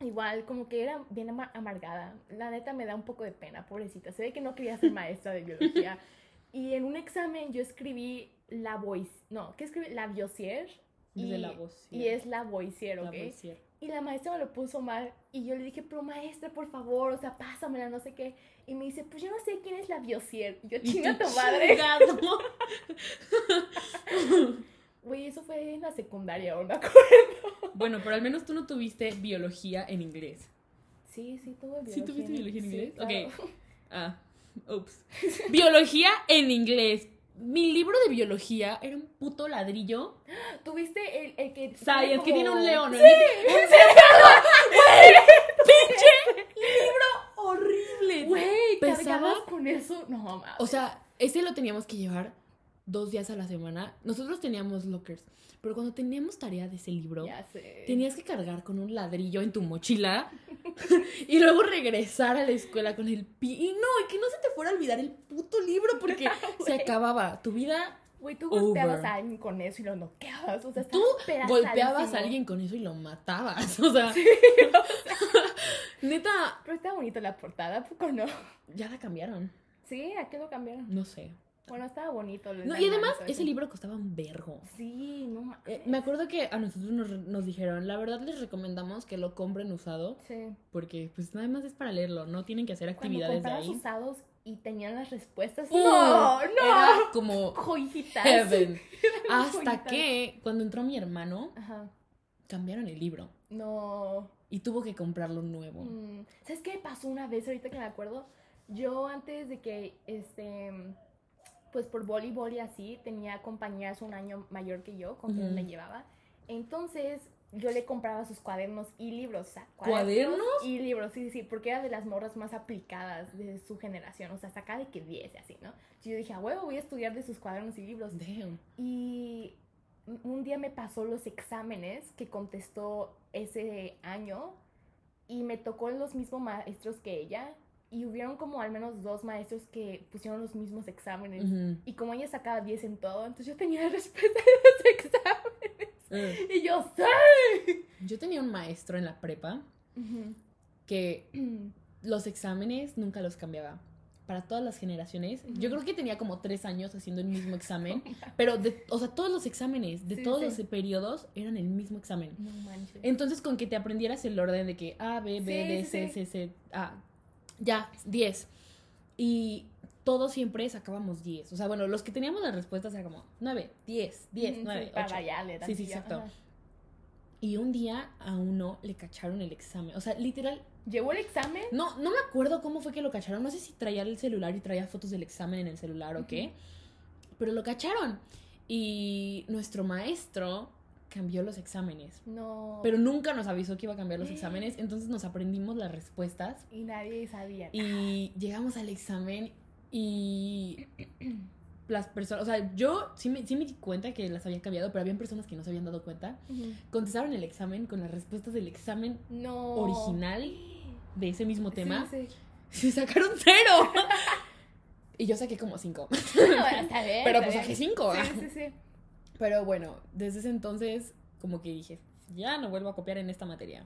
Igual, como que era bien ama- amargada. La neta me da un poco de pena, pobrecita. Se ve que no quería ser maestra de biología. Y en un examen yo escribí la voice, no, ¿qué escribí? La biosier. Y, la y es la voicier, la ¿ok? voicier. Y la maestra me lo puso mal. Y yo le dije, pero maestra, por favor, o sea, pásamela, no sé qué. Y me dice, pues yo no sé quién es la biosier. Y yo, chinga tu madre. Güey, eso fue en la secundaria, ¿o me acuerdo? bueno, pero al menos tú no tuviste biología en inglés. Sí, sí, tuve biología. ¿Sí tuviste biología en Sí, inglés? claro. Ok. Ah, ups. Biología en inglés. Mi libro de biología era un puto ladrillo. ¿Tuviste el, el que... Science, que tiene un león. ¿no? Sí, ¡Pinche libro horrible! Güey, Pesaba- con eso. No, mames. O sea, ese lo teníamos que llevar dos días a la semana. Nosotros teníamos lockers, pero cuando teníamos tarea de ese libro, tenías que cargar con un ladrillo en tu mochila y luego regresar a la escuela con el pi. Y no, y que no se te fuera a olvidar el puto libro porque se acababa. Tu vida Güey, tú golpeabas Over. a alguien con eso y lo noqueabas. O sea, Tú golpeabas a alguien con eso y lo matabas. O sea, neta, Pero está bonito la portada, ¿a poco no? ya la cambiaron. Sí, ¿a qué lo cambiaron? No sé. Bueno, estaba bonito. No, y además, ese libro costaba un vergo. Sí, no mames. Eh, me acuerdo que a nosotros nos, nos dijeron, la verdad les recomendamos que lo compren usado, Sí. porque pues nada más es para leerlo, no tienen que hacer Cuando actividades de comprabas ahí. usados y tenían las respuestas. ¡Uh! no, no. Era como Joyitas. heaven. Hasta Joyitas. que cuando entró mi hermano, Ajá. cambiaron el libro No. y tuvo que comprarlo nuevo. Mm, ¿Sabes qué pasó una vez ahorita que me acuerdo? Yo antes de que, este, pues por voleibol y así, tenía compañeras un año mayor que yo, con quien Ujú. me llevaba. Entonces, yo le compraba sus cuadernos y libros. O sea, ¿Cuadernos? Y libros, sí, sí, porque era de las morras más aplicadas de su generación. O sea, sacaba de que 10 y así, ¿no? Entonces yo dije, a huevo, voy a estudiar de sus cuadernos y libros. Damn. Y un día me pasó los exámenes que contestó ese año y me tocó los mismos maestros que ella y hubieron como al menos dos maestros que pusieron los mismos exámenes. Y como ella sacaba 10 en todo, entonces yo tenía la respuesta de los exámenes. Eh, Y yo, ¡sí! Yo tenía un maestro en la prepa que los exámenes nunca los cambiaba. Para todas las generaciones. Yo creo que tenía como tres años haciendo el mismo examen. pero, de, o sea, todos los exámenes de Sí, todos sí. los periodos eran el mismo examen. No manches. Entonces, con que te aprendieras el orden de que A, B, B, Sí, D, C. C, C, A. Ya, 10. Y todos siempre sacábamos 10. O sea, bueno, los que teníamos las respuestas era como 9, 10, 10, Ujú, 9, sí, para 8. variarle Sí, sí, exacto. ajá. Y un día a uno le cacharon el examen. O sea, literal, ¿Llevó el examen? no, no me acuerdo cómo fue que lo cacharon. No sé si traía el celular y traía fotos del examen en el celular o qué. Pero lo cacharon. Y nuestro maestro cambió los exámenes. No. Pero nunca nos avisó que iba a cambiar los exámenes. Entonces nos aprendimos las respuestas. Y nadie sabía. Y llegamos al examen y las personas, o sea, yo sí me, sí me di cuenta que las habían cambiado, pero habían personas que no se habían dado cuenta. Contestaron el examen con las respuestas del examen No. original de ese mismo tema. Sí, Se sí. sacaron cero. y yo saqué como cinco. Bueno, está bien, Pero pues saqué cinco. Sí, sí, sí. Pero bueno, desde ese entonces como que dije, ya no vuelvo a copiar en esta materia.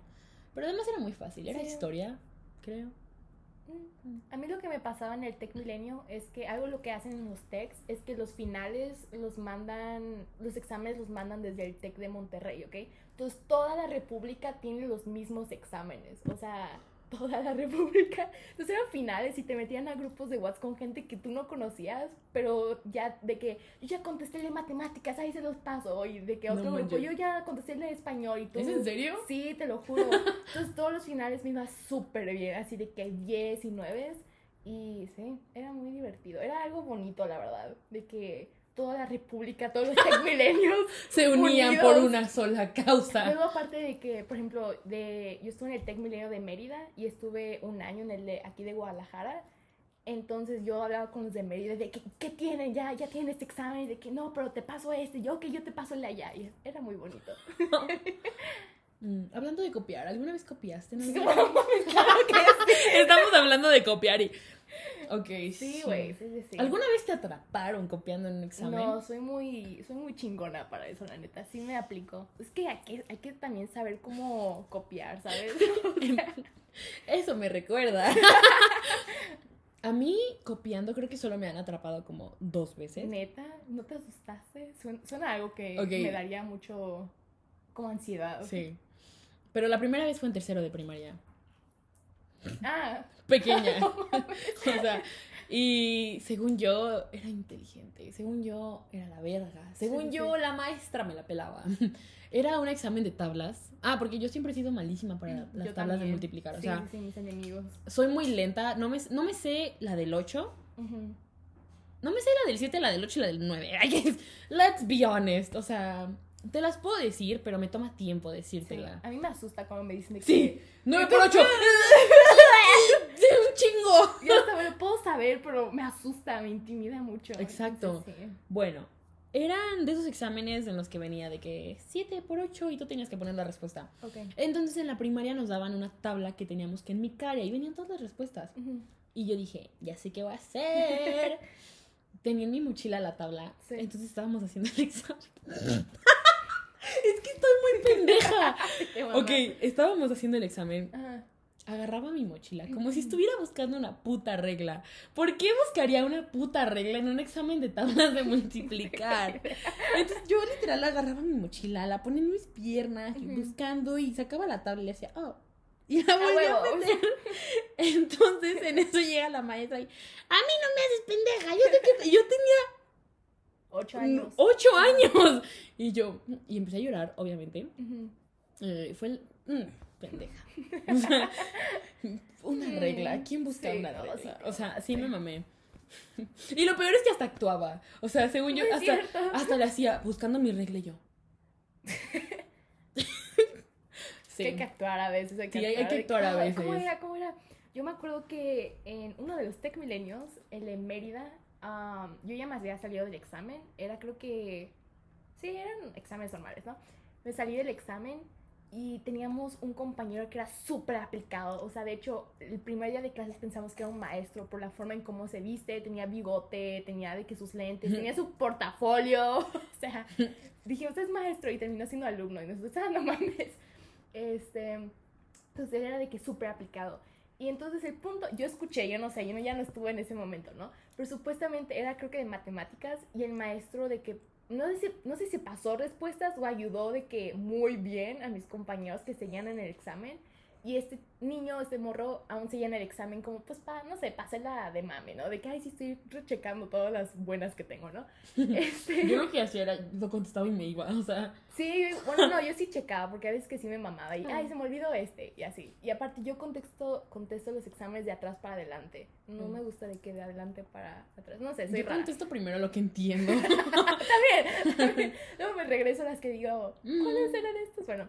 Pero además era muy fácil, era Sí. historia, creo. Mm. A mí lo que me pasaba en el Tech Milenio es que algo lo que hacen en los Techs es que los finales los mandan, los exámenes los mandan desde el Tech de Monterrey, ¿ok? Entonces toda la República tiene los mismos exámenes, o sea, toda la República. Entonces eran finales y te metían a grupos de WhatsApp con gente que tú no conocías, pero ya de que yo ya contesté de matemáticas, ahí se los paso, y de que No otro grupo, manches. yo ya contesté de español y tú... ¿Es en serio? Sí, te lo juro. Entonces todos los finales me iba súper bien, así de que 10 y 9 y sí, era muy divertido. Era algo bonito, la verdad, de que toda la república, todos los tech milenios. Se unían Unidos. por una sola causa. Luego aparte de que, por ejemplo, de yo estuve en el Tech Milenio de Mérida y estuve un año en el de aquí de Guadalajara. Entonces yo hablaba con los de Mérida de que, ¿qué tienen? Ya, ya tienen este examen. De que no, pero te paso este. Yo que yo te paso el de allá. Y era muy bonito. Mm, hablando de copiar, ¿alguna vez copiaste? algún- claro que sí. Estamos hablando de copiar y... Ok, Sí, güey. Sí, sí, sí. ¿Alguna vez te atraparon copiando en un examen? No, soy muy, soy muy chingona para eso, la neta. Sí me aplico. Es que hay que, hay que también saber cómo copiar, ¿sabes? O sea, Eso me recuerda. A mí, copiando, creo que solo me han atrapado como dos veces. neta, ¿no te asustaste? Suena, suena algo que me daría mucho como ansiedad. Sí. Pero la primera vez fue en tercero de primaria. Ah, Pequeña. o sea, y según yo era inteligente. Según yo era la verga. Según Sí, yo sí. la maestra me la pelaba. Era un examen de tablas. Ah, porque yo siempre he sido malísima para las yo tablas de multiplicar. O Sí, sea, mis enemigos. soy muy lenta. No me, no me sé la del 8. Ujú. No me sé la del 7, la del 8 y la del 9. Let's be honest. O sea, te las puedo decir, pero me toma tiempo Sí. decírtela. A mí me asusta cuando me dicen de que... Sí, 9 por 8. Sí, un chingo. Yo hasta lo puedo saber, pero me asusta, me intimida mucho. Exacto. Entonces, sí. Bueno, eran de esos exámenes en los que venía de que 7 por 8 y tú tenías que poner la respuesta. Ok. Entonces en la primaria nos daban una tabla que teníamos que enmicar y ahí venían todas las respuestas. Y yo dije, ya sé qué voy a hacer. tenía en mi mochila la tabla. Sí. Entonces estábamos haciendo el examen. es que estoy muy pendeja. Ok, estábamos haciendo el examen. Ajá. Agarraba mi mochila como si estuviera buscando una puta regla. ¿Por qué buscaría una puta regla en un examen de tablas de multiplicar? Entonces yo literal agarraba mi mochila, la ponía en mis piernas, y Ujú. buscando y sacaba la tabla y le hacía, oh. Y la A volvía a meter. Entonces en eso llega la maestra y, a mí no me haces pendeja, yo, yo tenía Ocho años. ocho años. Y yo, y empecé a llorar, obviamente. Eh, fue el. mm, pendeja. O sea, una Mm, regla. ¿Quién busca sí, una regla? sí, o sea, sí sí. me mamé. Y lo peor es que hasta actuaba. O sea, según yo, No hasta, hasta le hacía buscando mi regla y yo. Que hay que actuar a veces. Hay que Sí, hay- hay que actuar a "Ay, ¿Cómo veces". era? ¿Cómo era? Yo me acuerdo que en uno de los Tech Milenios, el de Mérida, am, yo ya más había salido del examen. Era creo que... Sí, eran exámenes normales, ¿no? Me salí del examen y teníamos un compañero que era súper aplicado. O sea, de hecho, el primer día de clases pensamos que era un maestro por la forma en cómo se viste. Tenía bigote, tenía de que sus lentes, tenía su portafolio. O sea, dijimos, es maestro y terminó siendo alumno. Y nosotros, ah, no mames. Este, entonces él era de que súper aplicado. Y entonces el punto, yo escuché, yo no sé, yo no, ya no estuve en ese momento, ¿no? Pero supuestamente era creo que de matemáticas y el maestro de que, no sé, si, no sé si pasó respuestas o ayudó de que muy bien a mis compañeros que seguían en el examen. Y este niño, este morro, aún seguía en el examen como, pues, pa, no sé, la de mame, ¿no? De que, ay, sí estoy rechecando todas las buenas que tengo, ¿no? Este, Yo lo que hacía era, lo contestaba y me iba. O sea, Sí, bueno, no, yo sí checaba porque a veces que sí me mamaba y, Ah. ay, se me olvidó este y así. Y aparte yo contesto, contesto los exámenes de atrás para adelante. No Mm. me gusta de que de adelante para atrás. No sé, soy yo rara. contesto primero lo que entiendo. También, también. Luego me regreso a las que digo, Mm. ¿cuáles eran estos? Bueno,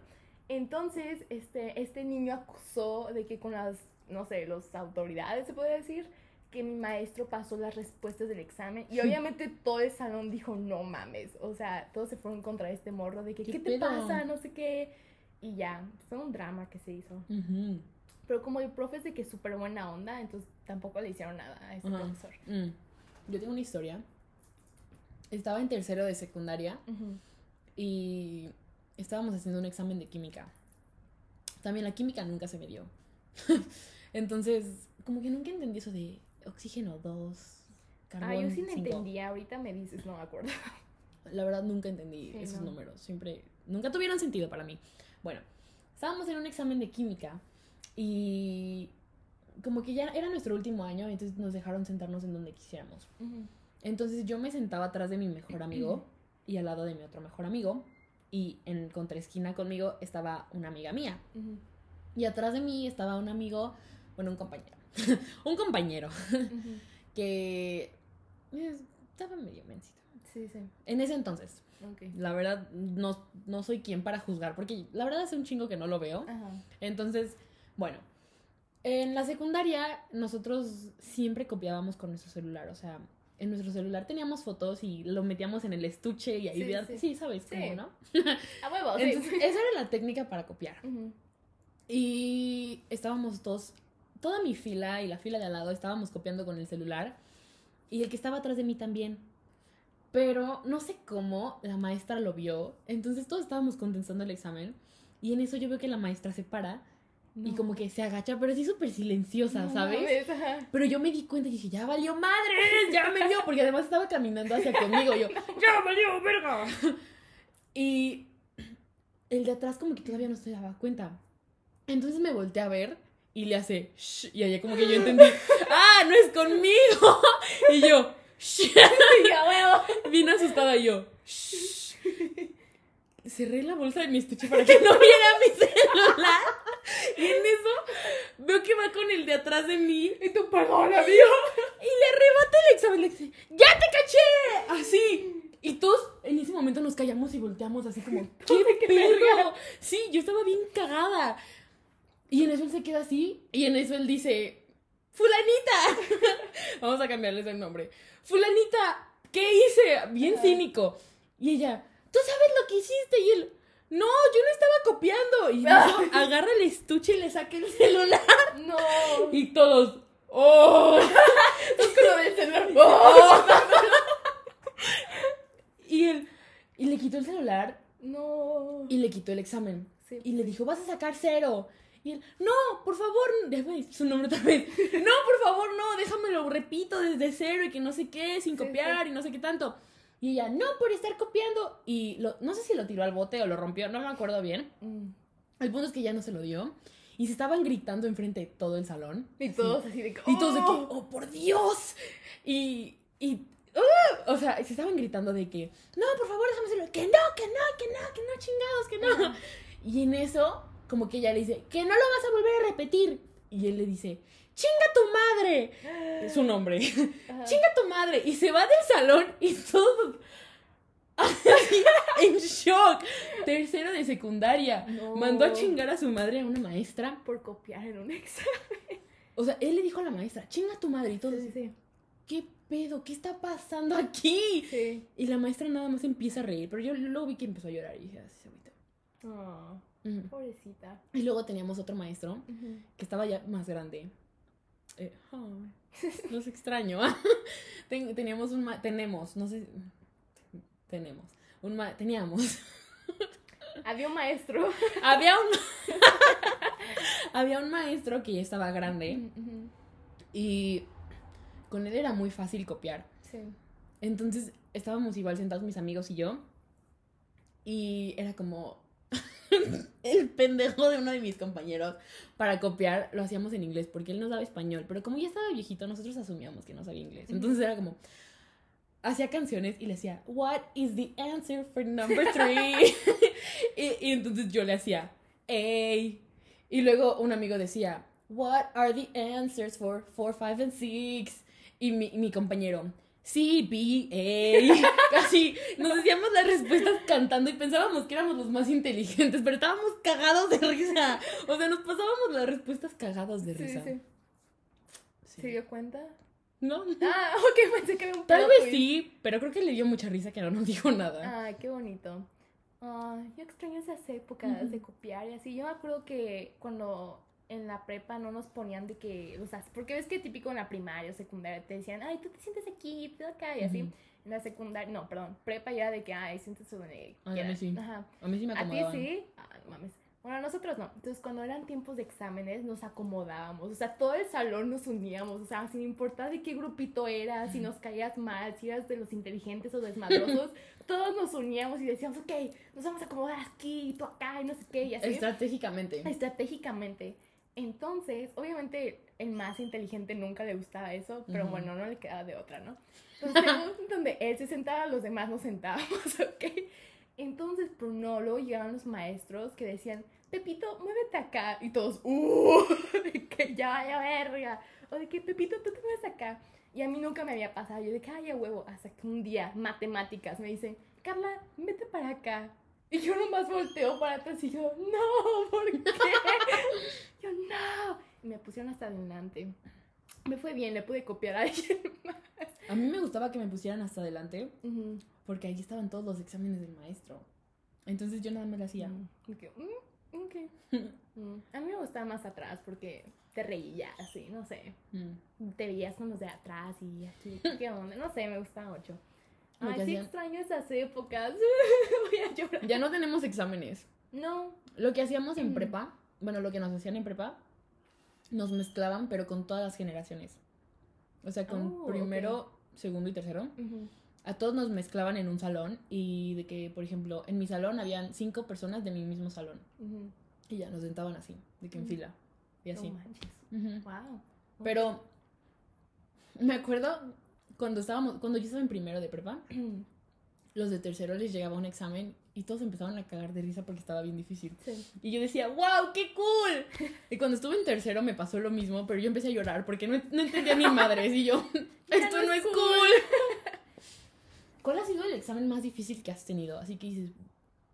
entonces este, este niño acusó de que con las, no sé, las autoridades, se puede decir, que mi maestro pasó las respuestas del examen. Y obviamente todo el salón dijo, no mames. O sea, todos se fueron contra este morro de que, ¿Qué ¿qué, te pasa? No sé qué. Y ya, fue un drama que se hizo. Ujú. Pero como el profe es de que es súper buena onda, entonces tampoco le hicieron nada a ese profesor. Mm. Yo tengo una historia. Estaba en tercero de secundaria y estábamos haciendo un examen de química. También la química nunca se me dio. Entonces, como que nunca entendí eso de oxígeno 2, carbón Ah, yo sí cinco. entendía, ahorita me dices, no me acuerdo. La verdad nunca entendí Sí, esos no. números. Siempre, nunca tuvieron sentido para mí. Bueno, estábamos en un examen de química y como que ya era nuestro último año, entonces nos dejaron sentarnos en donde quisiéramos. Entonces yo me sentaba atrás de mi mejor amigo y al lado de mi otro mejor amigo. Y en contraesquina conmigo estaba una amiga mía. Y atrás de mí estaba un amigo, bueno, un compañero. un compañero que eh, estaba medio mencito. Sí, sí. En ese entonces, Ok. la verdad, no, no soy quien para juzgar, porque la verdad hace un chingo que no lo veo. Ajá. Entonces, bueno, en la secundaria nosotros siempre copiábamos con nuestro celular, o sea, en nuestro celular teníamos fotos y lo metíamos en el estuche y ahí Sí, veías- sí. sí, sabes Sí. cómo, ¿no? A huevo. Entonces, esa era la técnica para copiar. Y estábamos todos, toda mi fila y la fila de al lado estábamos copiando con el celular y el que estaba atrás de mí también. Pero no sé cómo la maestra lo vio, entonces todos estábamos contestando el examen y en eso yo veo que la maestra se para y No. como que se agacha, pero así súper silenciosa, No ¿sabes? ajá. Pero yo me di cuenta y dije, ya valió madres, ya me dio, porque además estaba caminando hacia conmigo. Yo, ya valió, verga. Y el de atrás como que todavía no se daba cuenta. Entonces me volteé a ver y le hace, "Shh", y allá como que yo entendí, ah, no es conmigo. Y yo, "Shh". Sí, bien asustada y yo, "Shh". Cerré la bolsa de mi estuche para que no viera mi celular. Y en eso veo que va con el de atrás de mí Y tú, perdón, amigo. y le arrebata el examen. Le dice, ¡Ya te caché! Así. Y todos en ese momento nos callamos y volteamos así como, ¿qué qué pedo? Sí, yo estaba bien cagada. Y en eso él se queda así. Y en eso él dice, ¡Fulanita! Vamos a cambiarles el nombre. ¡Fulanita! ¿Qué hice? Bien cínico. Y ella, ¿tú sabes lo que hiciste? Y él, no, yo no estaba copiando. Y eso agarra el estuche y le saca el celular. No. Y todos, ¡Oh! Entonces con lo del celular. ¡Oh! Y él, y le quitó el celular No. y le quitó el examen. Sí. Y le dijo, vas a sacar cero. Y él, no, por favor, déjame su nombre otra vez. No, por favor, no, déjamelo, repito desde cero y que no sé qué, sin Sí, copiar sí. y no sé qué tanto. Y ella, no, por estar copiando. Y lo- no sé si lo tiró al bote o lo rompió, no me acuerdo bien. Mm. El punto es que ya no se lo dio. Y se estaban gritando enfrente de todo el salón. Y Así. todos así de que. Y todos de que, "Oh". oh, por Dios. Y, y, ¡ah! o sea, se estaban gritando de que, no, por favor, déjame. Que no, que no, que no, que no, chingados, que no. Y en eso, como que ella le dice, que no lo vas a volver a repetir. Y él le dice, chinga tu madre. Es su nombre. Ajá. chinga tu madre. Y se va del salón y todos así, en shock. Tercero de secundaria. No. Mandó a chingar a su madre a una maestra. Por copiar en un examen. O sea, él le dijo a la maestra, chinga tu madre. Y Sí, sí, ¿qué pedo? ¿Qué está pasando aquí? sí. Y la maestra nada más empieza a reír, pero yo luego vi que empezó a llorar y dije, así se agüitó". Oh, Ujú. pobrecita. Y luego teníamos otro maestro que estaba ya más grande. Eh, ay, los extraño. Ten- teníamos un ma- tenemos, no sé, tenemos, un ma- teníamos. Había un maestro. había un había un maestro que ya estaba grande y con él era muy fácil copiar. Sí. Entonces estábamos igual sentados mis amigos y yo. Y era como el pendejo de uno de mis compañeros para copiar. Lo hacíamos en inglés porque él no sabía español. Pero como ya estaba viejito, nosotros asumíamos que no sabía inglés. Entonces era como. Hacía canciones y le decía, What is the answer for number three? y, y entonces yo le hacía, A. Y luego un amigo decía, What are the answers for 4, 5 and 6? Y mi, mi compañero, C, B, A. Casi nos decíamos las respuestas cantando y pensábamos que éramos los más inteligentes, pero estábamos cagados de risa. O sea, nos pasábamos las respuestas cagados de risa. sí. Sí. ¿Se dio cuenta? ¿No? Ah, ok, pensé que había un Tal vez twist. sí, pero creo que le dio mucha risa que no nos dijo nada. Ay, qué bonito. Ay, yo extraño esas épocas de copiar y así. Yo me acuerdo que cuando en la prepa no nos ponían de que, o sea, porque ves que típico en la primaria o secundaria te decían, ay, tú te sientes aquí, tú acá y así. Ujú. En la secundaria, no, perdón, prepa ya era de que, ay, siéntese donde Ay, a mí sí. Ajá. A mí sí me ¿A ti acomodaban. sí? Ah, no mames. Bueno, nosotros no. Entonces, cuando eran tiempos de exámenes, nos acomodábamos. O sea, todo el salón nos uníamos. O sea, sin importar de qué grupito eras, si nos caías mal, si eras de los inteligentes o desmadrosos, todos nos uníamos y decíamos, ok, nos vamos a acomodar aquí, tú acá, y no sé qué, y así. Estratégicamente. Estratégicamente. Entonces, obviamente, el más inteligente nunca le gustaba eso, pero bueno, no le quedaba de otra, ¿no? Entonces, donde él se sentaba, los demás nos sentábamos, ¿ok? Entonces, pero no, luego llegaban los maestros que decían, Pepito, muévete acá. Y todos, ¡uh! De que ya vaya verga. O de que, Pepito, tú te mueves acá. Y a mí nunca me había pasado. Yo de que, ay, a huevo. Hasta que un día, matemáticas, me dicen, Carla, vete para acá. Y yo nomás volteo para atrás y yo, no, ¿por qué? yo, no. Y me pusieron hasta adelante. Me fue bien, le pude copiar a alguien más. A mí me gustaba que me pusieran hasta adelante porque ahí estaban todos los exámenes del maestro. Entonces yo nada más lo hacía. Mm, y que, mm. Mm, A mí me gustaba más atrás porque te reías así, no sé. Mm. Te veías con los de atrás y así, ¿qué onda? No sé, me gustaba mucho. Ay, sí hacían- extraño esas épocas. Voy a llorar. Ya no tenemos exámenes. No. Lo que hacíamos en Mm. prepa, bueno, lo que nos hacían en prepa, nos mezclaban, pero con todas las generaciones. O sea, con Oh, primero, segundo y tercero. A todos nos mezclaban en un salón y de que, por ejemplo, en mi salón habían cinco personas de mi mismo salón. Y ya nos sentaban así, de que en fila. Y así. No manches. Ujú. Wow. Pero me acuerdo cuando estábamos, cuando yo estaba en primero de prepa, los de tercero les llegaba un examen y todos empezaban a cagar de risa porque estaba bien difícil. Sí. Y yo decía, wow, qué cool. Y cuando estuve en tercero me pasó lo mismo, pero yo empecé a llorar porque no, no entendía ni madres. Y yo, esto no no es es cool. ¿Cuál ha sido el examen más difícil que has tenido? Así que dices,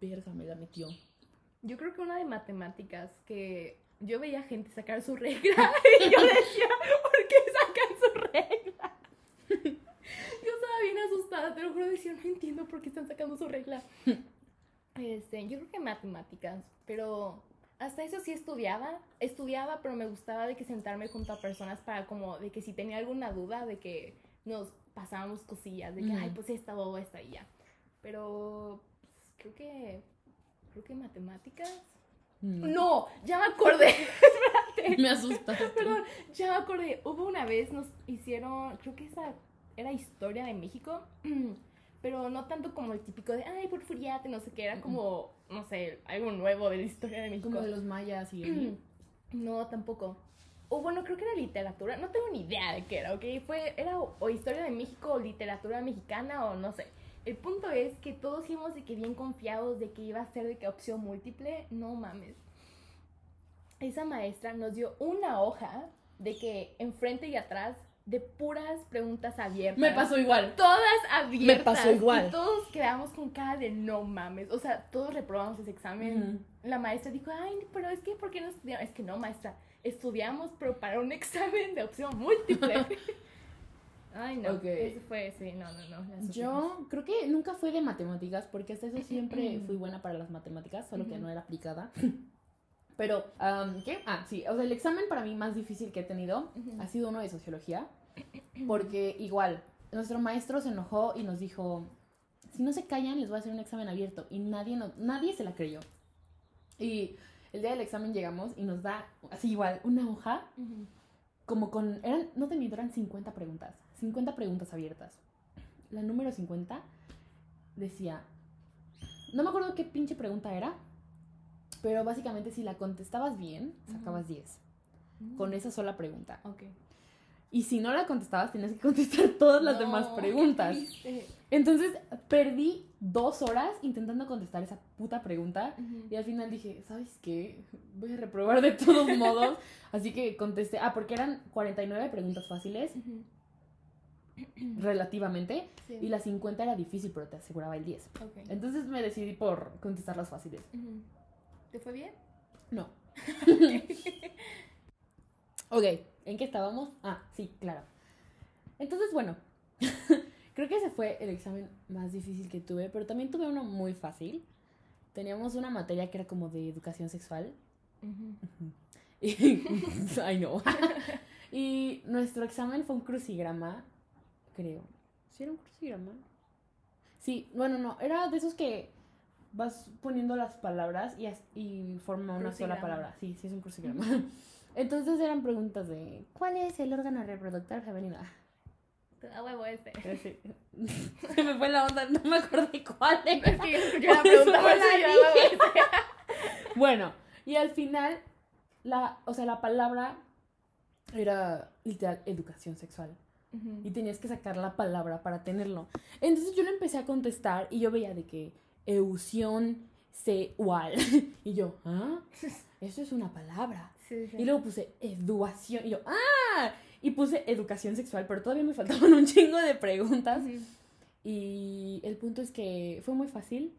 verga, me la metió. Yo creo que una de matemáticas que yo veía gente sacar su regla y yo decía, ¿por qué sacan su regla? Yo estaba asustada, te lo juro, decía, no entiendo por qué están sacando su regla. Este, yo creo que matemáticas, pero hasta eso sí estudiaba, estudiaba, pero me gustaba de que sentarme junto a personas para como, de que si tenía alguna duda, de que nos pasábamos cosillas, de que, ay, Ujú. pues esta o esta y ya. Pero pues, creo que, creo que matemáticas. Mm. No, ya me acordé. Espérate. Me asustaste. Perdón, ya me acordé. Hubo una vez, nos hicieron, creo que esa era historia de México, pero no tanto como el típico de, ay, porfiriate, no sé qué, era como, no sé, algo nuevo de la historia de México. Como de los mayas y así. No, tampoco. O bueno, creo que era literatura, no tengo ni idea de qué era, ¿ok? Fue, era o, o historia de México o literatura mexicana o no sé. El punto es que todos íbamos de que bien confiados de que iba a ser de que opción múltiple, no mames. Esa maestra nos dio una hoja de que enfrente y atrás de puras preguntas abiertas. Me pasó igual. Todas abiertas. Me pasó igual. Y todos quedamos con cara de no mames. O sea, todos reprobamos ese examen. La maestra dijo, ay, pero es que, ¿por qué no estudiamos? Es que no, maestra. Estudiamos, pero para un examen de opción múltiple. ay, no. Eso fue, sí, no, no, no. Yo creo que nunca fui de matemáticas, porque hasta eso siempre fui buena para las matemáticas, solo que no era aplicada. Pero, am, ¿qué? Ah, sí, o sea, el examen para mí más difícil que he tenido Ujú. ha sido uno de sociología, porque igual, nuestro maestro se enojó y nos dijo, si no se callan, les voy a hacer un examen abierto, y nadie, no, nadie se la creyó. Y el día del examen llegamos y nos da, así igual, una hoja Ujú. como con, eran, no te miento, eran 50 preguntas, 50 preguntas abiertas. La número 50 decía, no me acuerdo qué pinche pregunta era, pero básicamente si la contestabas bien, sacabas 10, con esa sola pregunta. Ok. Y si no la contestabas, tenías que contestar todas las No, demás preguntas. Entonces perdí dos horas intentando contestar esa puta pregunta. Y al final dije, ¿sabes qué? Voy a reprobar de todos modos. Así que contesté, ah, porque eran 49 preguntas fáciles, relativamente, Sí. y las 50 era difícil, pero te aseguraba el 10. Ok. Entonces me decidí por contestar las fáciles. ¿Te fue bien? No. ok, ¿en qué estábamos? Ah, sí, claro. Entonces, bueno, creo que ese fue el examen más difícil que tuve, pero también tuve uno muy fácil. Teníamos una materia que era como de educación sexual. Y, ay no. y nuestro examen fue un crucigrama, creo. ¿Sí era un crucigrama? Sí, bueno, no, era de esos que vas poniendo las palabras y, y forma una sola palabra. Sí, sí es un crucigrama. Entonces eran preguntas de ¿cuál es el órgano reproductor femenino? A huevo este. ese. Se me fue la onda, no me acordé cuál Es que yo escuché la pregunta, por eso yo este. Bueno, y al final, la, o sea, la palabra era literal educación sexual. Y tenías que sacar la palabra para tenerlo. Entonces yo le empecé a contestar y yo veía de que eusión sexual. y yo, ¿ah? Eso es una palabra. Sí, sí. Y luego puse educación. Y yo, ¡ah! Y puse educación sexual, pero todavía me faltaban un chingo de preguntas. Y el punto es que fue muy fácil,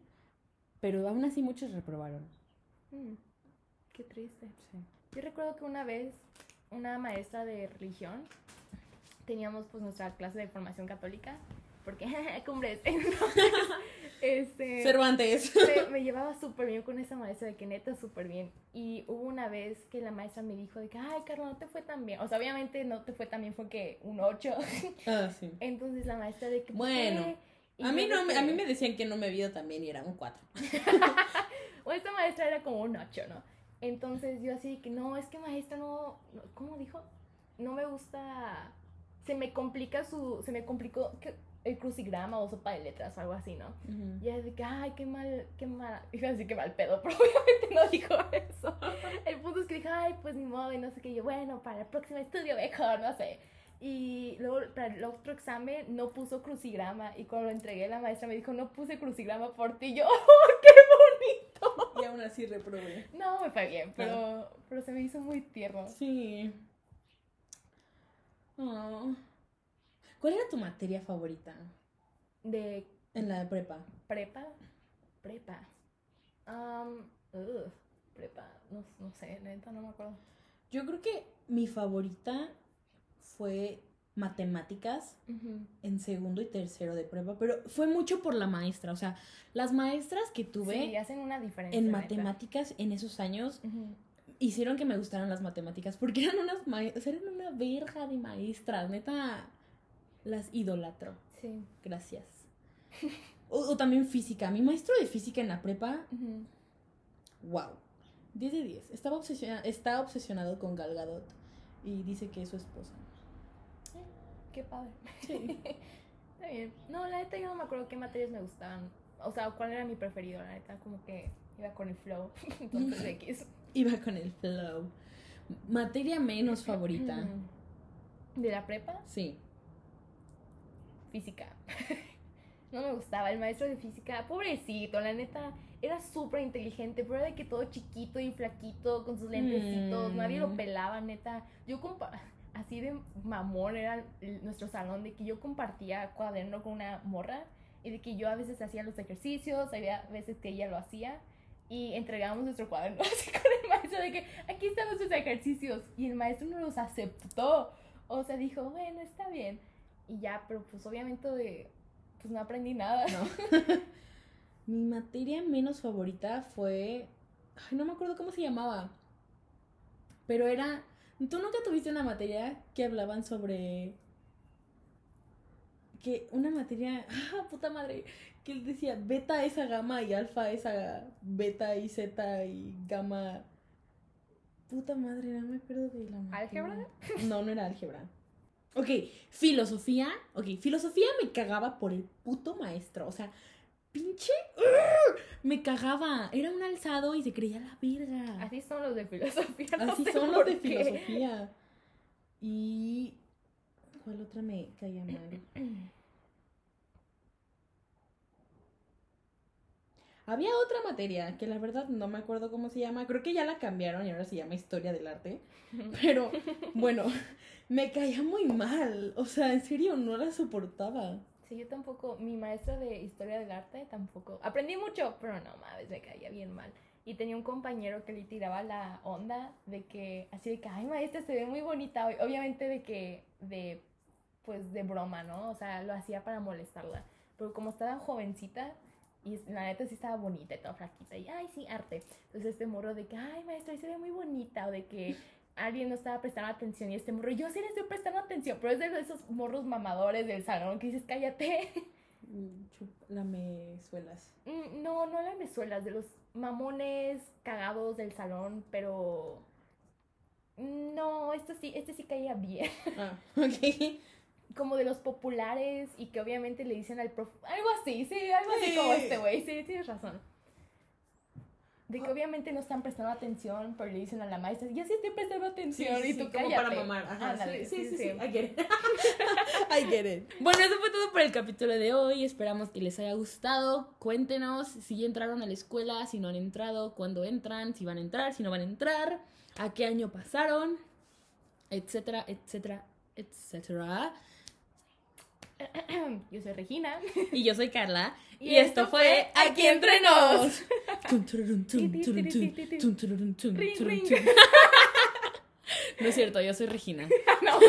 pero aún así muchos reprobaron. Mm, Qué triste. Yo recuerdo que una vez una maestra de religión teníamos pues nuestra clase de formación católica porque cumbres entonces este Cervantes. me, me llevaba súper bien con esa maestra de que neta súper bien y hubo una vez que la maestra me dijo de que ay Carla no te fue tan bien o sea obviamente no te fue tan bien fue que un 8 Ah, sí. entonces la maestra de que ¿por Bueno, A mí, no, que- a mí me decían que no me vio tan bien y era un 4. O esta maestra era como un 8, ¿no? Entonces yo así de que no, es que maestra no, no- ¿cómo dijo? No me gusta, se me complica su, se me complicó el crucigrama o sopa de letras o algo así, ¿no? Y ella de que, ay, qué mal, qué mal, iba a decir que mal pedo, pero obviamente no dijo eso. El punto es que dije, ay, pues ni modo, y no sé qué, y yo, bueno, para el próximo estudio mejor, no sé. Y luego para el otro examen no puso crucigrama y cuando lo entregué la maestra me dijo, no puse crucigrama por ti, Y yo, ¡oh, qué bonito! Y aún así reprobé. No, me fue bien, pero, pero se me hizo muy tierno. Sí. Oh. ¿Cuál era tu materia favorita De en la prepa? prepa, prepa. Um, ugh, prepa, no, no sé, neta, no me acuerdo. Yo creo que mi favorita fue matemáticas en segundo y tercero de prepa, pero fue mucho por la maestra. O sea, las maestras que tuve Sí, hacen una diferencia. en neta. matemáticas en esos años hicieron que me gustaran las matemáticas porque eran unas maestras, eran una verja de maestras, neta, las idolatro. Sí. Gracias. O, o también física. Mi maestro de física en la prepa, wow. 10 de 10. Estaba obsesiona- está obsesionado con Gal Gadot y dice que es su esposa. Qué padre. Sí. Está bien. No, la neta yo no me acuerdo qué materias me gustaban. O sea, cuál era mi preferido, la neta, como que iba con el flow. Entonces, X. Iba con el flow. Materia menos favorita. ¿De la prepa? Sí. Física. no me gustaba. El maestro de física, pobrecito, la neta, era súper inteligente, pero era de que todo chiquito y flaquito, con sus lentecitos, Mm. nadie lo pelaba, neta. Yo compa así de mamón era el- nuestro salón, de que yo compartía cuaderno con una morra y de que yo a veces hacía los ejercicios, había veces que ella lo hacía. Y entregábamos nuestro cuaderno así con el maestro de que aquí están nuestros ejercicios. Y el maestro no los aceptó. O sea, dijo, bueno, está bien. Y ya, pero pues obviamente de, pues no aprendí nada. No. Mi materia menos favorita fue. Ay, no me acuerdo cómo se llamaba. Pero era. ¿Tú nunca tuviste una materia que hablaban sobre. Que una materia. ¡Ah, puta madre! Que él decía beta es a gamma y alfa es a beta y zeta y gamma. Puta madre, no me acuerdo de la materia. ¿Álgebra? No, no era álgebra. Ok, filosofía. Ok, filosofía me cagaba por el puto maestro. O sea, pinche. Me cagaba. Era un alzado y se creía la verga. Así son los de filosofía. no Así son los de qué. filosofía. Y. ¿Cuál otra me caía mal? Había otra materia que la verdad no me acuerdo cómo se llama. Creo que ya la cambiaron y ahora se llama Historia del Arte. Pero bueno, me caía muy mal. O sea, en serio, no la soportaba. Sí, yo tampoco, mi maestra de historia del arte tampoco. Aprendí mucho, pero no mames, me caía bien mal. Y tenía un compañero que le tiraba la onda de que, así de que, ay, maestra, se ve muy bonita hoy. Obviamente de que, de, pues, de broma, ¿no? O sea, lo hacía para molestarla. Pero como estaba jovencita, y la neta sí estaba bonita y toda flaquita, y, ay, sí, arte. Entonces este morro de que, ay, maestra, hoy se ve muy bonita, o de que alguien no estaba prestando atención, y este morro, yo sí le estoy prestando atención, pero es de esos morros mamadores del salón que dices, cállate. Mm, chup- Lamezuelas. Mm, No, no la mesuelas, de los mamones cagados del salón, pero... No, esto sí, este sí caía bien. Ah, ok. Como de los populares y que obviamente le dicen al prof... Algo así, sí, algo así Sí. como este güey, sí, tienes razón. De que obviamente no están prestando atención, pero le dicen a la maestra, yo sí estoy prestando atención y tú como cállate. para mamar. Ajá, Ándale, sí, sí, sí, sí. I get it. I get it. Bueno, eso fue todo por el capítulo de hoy. Esperamos que les haya gustado. Cuéntenos si ya entraron a la escuela, si no han entrado, cuándo entran, si van a entrar, si no van a entrar, a qué año pasaron, etcétera, etcétera, etcétera. Yo soy Regina. Y yo soy Carla. Y Y, esto esto fue Aquí Entre Nos. No es cierto, yo soy Regina. no.